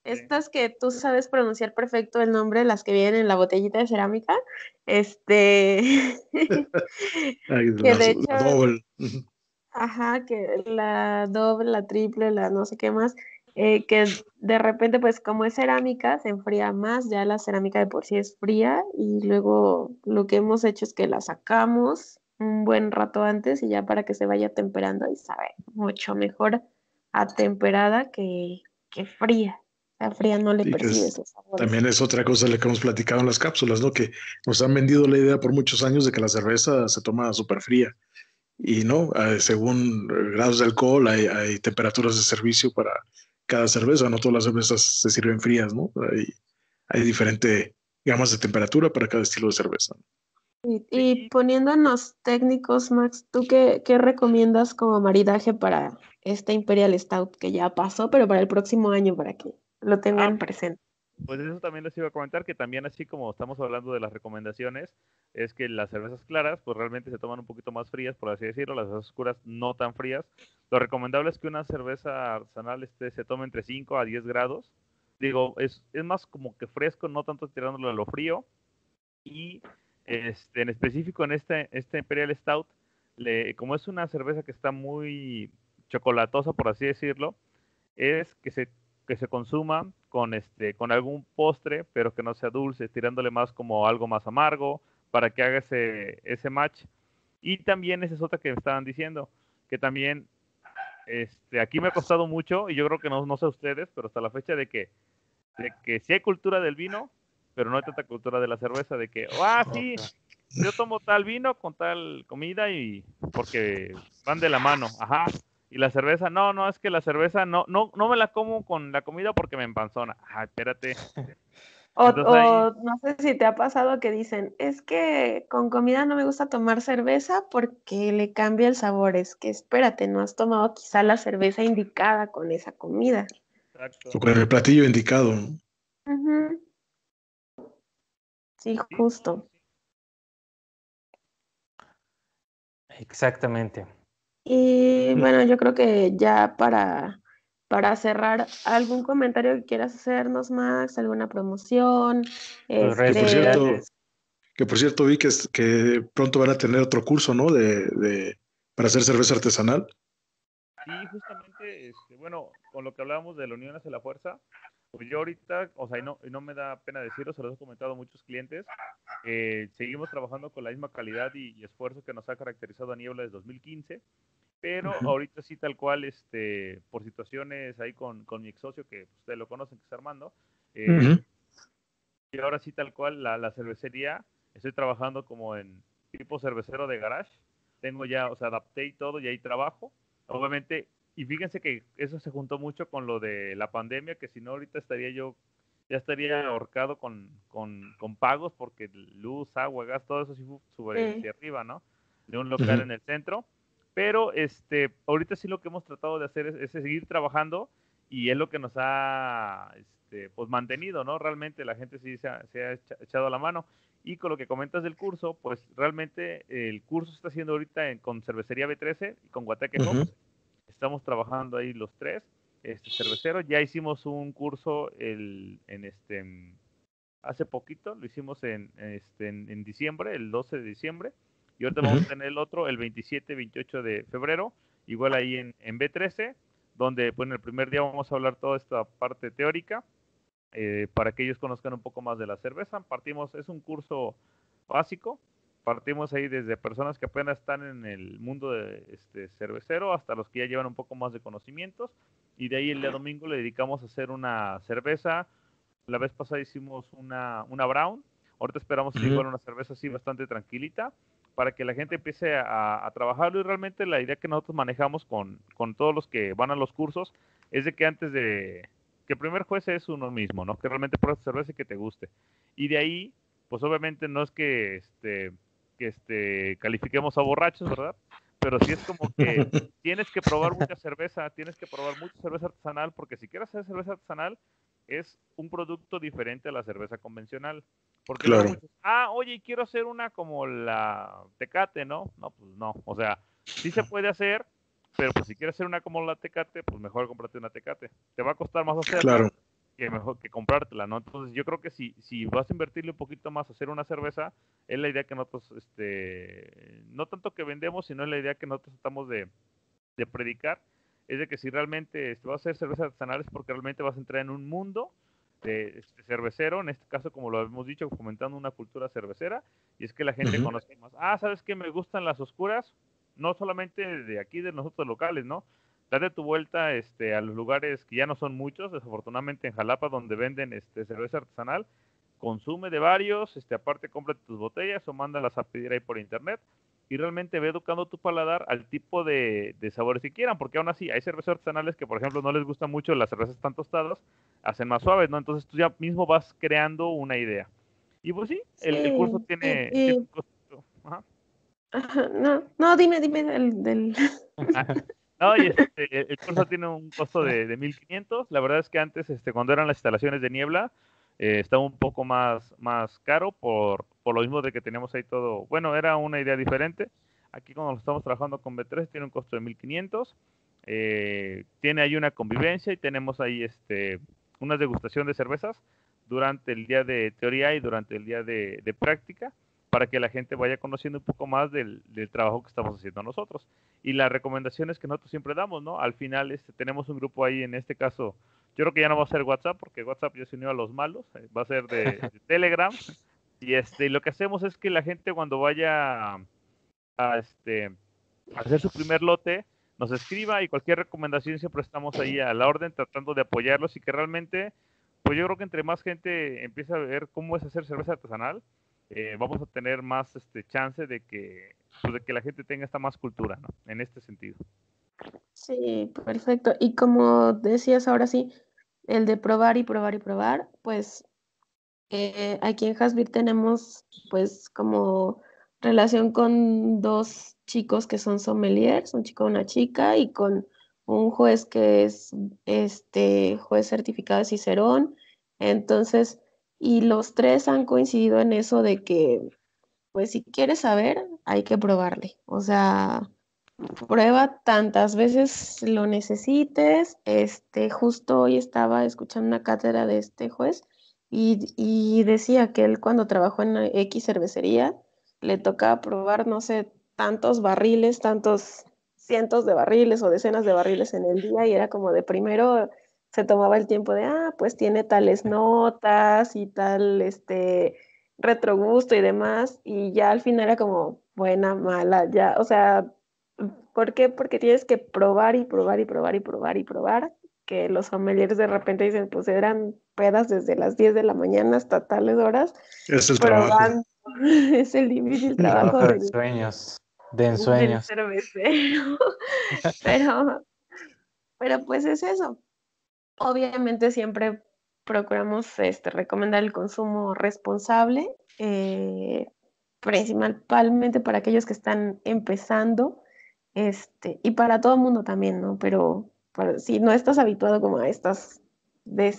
Estas que tú sabes pronunciar perfecto el nombre, las que vienen en la botellita de cerámica, este... [laughs] [laughs] Ay, que la, de hecho. Ajá, que la doble, la triple, la no sé qué más, eh, que de repente, pues como es cerámica, se enfría más, ya la cerámica de por sí es fría y luego lo que hemos hecho es que la sacamos un buen rato antes y ya para que se vaya temperando y sabe mucho mejor atemperada que, que fría. La fría no le percibe esos sabores. También es otra cosa de la que hemos platicado en las cápsulas, ¿no? Que nos han vendido la idea por muchos años de que la cerveza se toma súper fría. Y no, eh, según grados de alcohol, hay, hay, temperaturas de servicio para cada cerveza. No todas las cervezas se sirven frías, ¿no? Hay, hay diferentes gamas de temperatura para cada estilo de cerveza. Y, y poniéndonos técnicos, Max, ¿tú qué, qué recomiendas como maridaje para esta Imperial Stout que ya pasó, pero para el próximo año, para que lo tengan ah, presente. Pues eso también les iba a comentar, que también así como estamos hablando de las recomendaciones, es que las cervezas claras, pues realmente se toman un poquito más frías, por así decirlo, las cervezas oscuras no tan frías. Lo recomendable es que una cerveza artesanal este, se tome entre 5 a 10 grados. Digo, es, es más como que fresco, no tanto tirándolo a lo frío. Y este, en específico en este, este Imperial Stout, como es una cerveza que está muy chocolatosa, por así decirlo, es que se que se consuma con, este, con algún postre, pero que no sea dulce, tirándole más como algo más amargo para que haga ese, ese match. Y también esa es otra que me estaban diciendo, que también este, aquí me ha costado mucho, y yo creo que no, no sé ustedes, pero hasta la fecha de que, de que sí hay cultura del vino, pero no hay tanta cultura de la cerveza, de que, ah, sí, yo tomo tal vino con tal comida y porque van de la mano, ajá, y la cerveza, no, no, es que la cerveza no, no, no me la como con la comida porque me empanzona. Ah, espérate. [laughs] O, no sé si te ha pasado que dicen, es que con comida no me gusta tomar cerveza porque le cambia el sabor. Es que espérate, no has tomado quizá la cerveza indicada con esa comida. Exacto. O con el platillo indicado. Sí, justo. Exactamente. Y bueno, yo creo que ya para, para cerrar, ¿algún comentario que quieras hacernos, Max? ¿Alguna promoción? Pues, que, por cierto, que por cierto vi que, que pronto van a tener otro curso, ¿no? De, de, para hacer cerveza artesanal. Sí, justamente, este, bueno, con lo que hablábamos de la unión hacia la fuerza, pues yo ahorita, o sea, y no, y no me da pena decirlo, se lo he comentado a muchos clientes, eh, seguimos trabajando con la misma calidad y, y, esfuerzo que nos ha caracterizado a Niebla desde 2015 pero ahorita sí tal cual, este, por situaciones ahí con, con mi ex socio, que ustedes lo conocen, que es Armando, eh, y ahora sí tal cual, la, la, cervecería, estoy trabajando como en tipo cervecero de garage, tengo ya, o sea, adapté y todo, y ahí trabajo, obviamente, y fíjense que eso se juntó mucho con lo de la pandemia, que si no ahorita estaría yo, ya estaría ahorcado con, con, con pagos, porque luz, agua, gas, todo eso sí sube hacia arriba, ¿no? De un local en el centro, pero este, ahorita sí lo que hemos tratado de hacer es, seguir trabajando y es lo que nos ha este, pues mantenido, ¿no? Realmente la gente sí se ha, se ha, echado a la mano. Y con lo que comentas del curso, pues realmente el curso se está haciendo ahorita en, con Cervecería B13 y con Guateque uh -huh. Estamos trabajando ahí los tres, este cervecero. Ya hicimos un curso el, en este hace poquito, lo hicimos en, este, en, en diciembre, el 12 de diciembre y ahorita vamos a tener el otro el 27, 28 de febrero, igual ahí en, en B13, donde pues, en el primer día vamos a hablar toda esta parte teórica eh, para que ellos conozcan un poco más de la cerveza. Partimos, es un curso básico, partimos ahí desde personas que apenas están en el mundo de este cervecero hasta los que ya llevan un poco más de conocimientos y de ahí el día domingo le dedicamos a hacer una cerveza. La vez pasada hicimos una, una brown, ahorita esperamos uh -huh. una cerveza así bastante tranquilita para que la gente empiece a, a, trabajarlo y realmente la idea que nosotros manejamos con, con, todos los que van a los cursos es de que antes de que el primer juez es uno mismo, ¿no? Que realmente pruebes cerveza y que te guste. Y de ahí, pues obviamente no es que este, que este, califiquemos a borrachos, ¿verdad? pero sí es como que [laughs] tienes que probar mucha cerveza, tienes que probar mucha cerveza artesanal, porque si quieres hacer cerveza artesanal, es un producto diferente a la cerveza convencional. Porque Claro. muchos, ah, oye, quiero hacer una como la Tecate, ¿no? No, pues no. O sea, sí se puede hacer, pero pues si quieres hacer una como la Tecate, pues mejor comprarte una Tecate. Te va a costar más hacerla Claro, que mejor que comprártela, ¿no? Entonces yo creo que si, si vas a invertirle un poquito más a hacer una cerveza, es la idea que nosotros, este, no tanto que vendemos, sino es la idea que nosotros tratamos de, de predicar, es de que si realmente este, vas a hacer cervezas artesanales porque realmente vas a entrar en un mundo de este, cervecero, en este caso como lo hemos dicho, fomentando una cultura cervecera, y es que la gente Ujú. conozca más, ah, ¿sabes qué? Me gustan las oscuras, no solamente de aquí, de nosotros locales, ¿no? Date tu vuelta este, a los lugares que ya no son muchos, desafortunadamente en Jalapa, donde venden este, cerveza artesanal. Consume de varios, este, aparte cómprate tus botellas o mándalas a pedir ahí por internet. Y realmente ve educando tu paladar al tipo de, de sabores que quieran, porque aún así hay cervezas artesanales que, por ejemplo, no les gusta mucho las cervezas tan tostadas, hacen más suaves, ¿no? Entonces tú ya mismo vas creando una idea. Y pues sí, el, el curso tiene, un costo. Ajá. Ajá, no, no, dime, dime del, del... [laughs] No, y este, el curso tiene un costo de, de 1500. La verdad es que antes, este, cuando eran las instalaciones de niebla, eh, estaba un poco más, más caro por, por lo mismo de que teníamos ahí todo. Bueno, era una idea diferente. Aquí, cuando estamos trabajando con B3, tiene un costo de 1500. Eh, tiene ahí una convivencia y tenemos ahí este, una degustación de cervezas durante el día de teoría y durante el día de, de práctica para que la gente vaya conociendo un poco más del, del trabajo que estamos haciendo nosotros y las recomendaciones que nosotros siempre damos, ¿no? Al final este, tenemos un grupo ahí, en este caso, yo creo que ya no va a ser WhatsApp, porque WhatsApp ya se unió a los malos, eh, va a ser de, [laughs] de Telegram, y este, y lo que hacemos es que la gente cuando vaya a, a, este, a hacer su primer lote, nos escriba y cualquier recomendación siempre estamos ahí a la orden tratando de apoyarlos y que realmente, pues yo creo que entre más gente empieza a ver cómo es hacer cerveza artesanal, eh, vamos a tener más este chance de que, pues, de que la gente tenga esta más cultura, ¿no? En este sentido. Sí, perfecto. Y como decías ahora sí, el de probar y probar y probar, pues eh, aquí en Hasbir tenemos pues como relación con dos chicos que son sommeliers, un chico y una chica, y con un juez que es este juez certificado de Cicerón. Entonces, y los tres han coincidido en eso de que, pues si quieres saber, hay que probarle. O sea, prueba tantas veces lo necesites. Este, justo hoy estaba escuchando una cátedra de este juez y, y decía que él cuando trabajó en X cervecería le tocaba probar, no sé, tantos barriles, tantos cientos de barriles o decenas de barriles en el día y era como de primero se tomaba el tiempo de, ah, pues tiene tales notas y tal, este, retrogusto y demás, y ya al final era como buena, mala, ya, o sea, ¿por qué? Porque tienes que probar y probar y probar y probar y probar, que los sommeliers de repente dicen, pues eran pedas desde las 10 de la mañana hasta tales horas, es el trabajo. [laughs] es el difícil [laughs] trabajo de sueños, de del ensueños. cervecero, [laughs] pero, pero pues es eso. Obviamente siempre procuramos este, recomendar el consumo responsable, eh, principalmente para aquellos que están empezando, este, y para todo el mundo también, ¿no? Pero si no estás habituado como a estas de,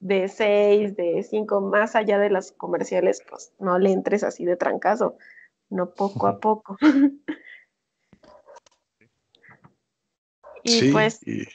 de seis, de cinco, más allá de las comerciales, pues no le entres así de trancazo, no poco a poco. [laughs] y sí, pues, y-.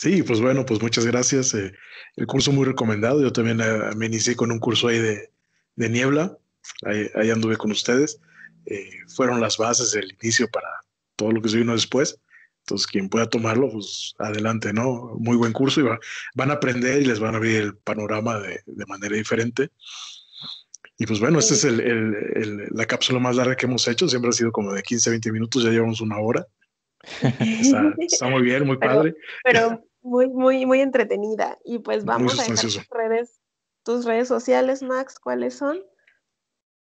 sí, pues bueno, pues muchas gracias. eh, el curso muy recomendado. Yo también eh, me inicié con un curso ahí de, de niebla. Ahí, ahí anduve con ustedes. Eh, fueron las bases del inicio para todo lo que se vino después. Entonces, quien pueda tomarlo, pues adelante, ¿no? Muy buen curso y va- van a aprender y les van a abrir el panorama de, de manera diferente. Y pues bueno, esta es el- el- el- la cápsula más larga que hemos hecho. Siempre ha sido como de 15, 20 minutos, ya llevamos una hora. [laughs] Está, está muy bien, muy Pero- padre. pero muy, muy, muy entretenida. Y pues Muy vamos a dejar tus redes, tus redes sociales, Max, ¿cuáles son?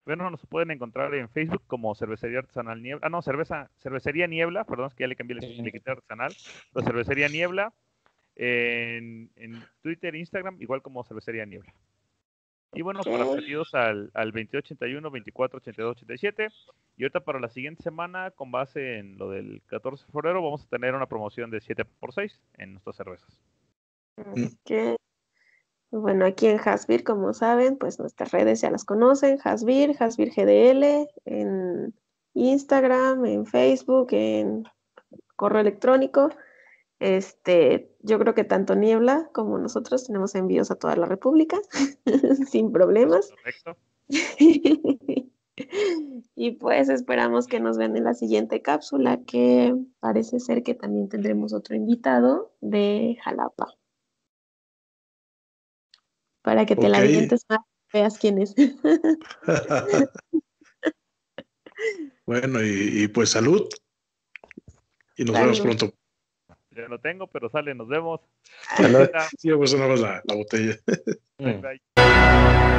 Bueno, nos pueden encontrar en Facebook como Cervecería Artesanal Niebla. Ah, no, cerveza, Cervecería Niebla, perdón, es que ya le cambié, Sí. le quité artesanal. Pero Cervecería Niebla. En, en Twitter, Instagram, igual como Cervecería Niebla. Y bueno, para Ok. pedidos al, al 2281, 24, 82, 87. Y ahorita para la siguiente semana, con base en lo del 14 de febrero, vamos a tener una promoción de 7x6 en nuestras cervezas. Ok. Bueno, aquí en Hasbir, como saben, pues nuestras redes ya las conocen, Hasbir, Hasbir GDL, en Instagram, en Facebook, en correo electrónico. Este, yo creo que tanto Niebla como nosotros tenemos envíos a toda la República [laughs] sin problemas. Correcto. [laughs] Y pues esperamos que nos vean en la siguiente cápsula, que parece ser que también tendremos otro invitado de Jalapa. Para que te la Ok. avientes más, veas quién es. [laughs] bueno, y, y pues salud. Y nos vemos pronto. Ya lo tengo, pero sale, nos vemos. [laughs] [laughs] Sí, pues nada más la, la botella. Mm. bye.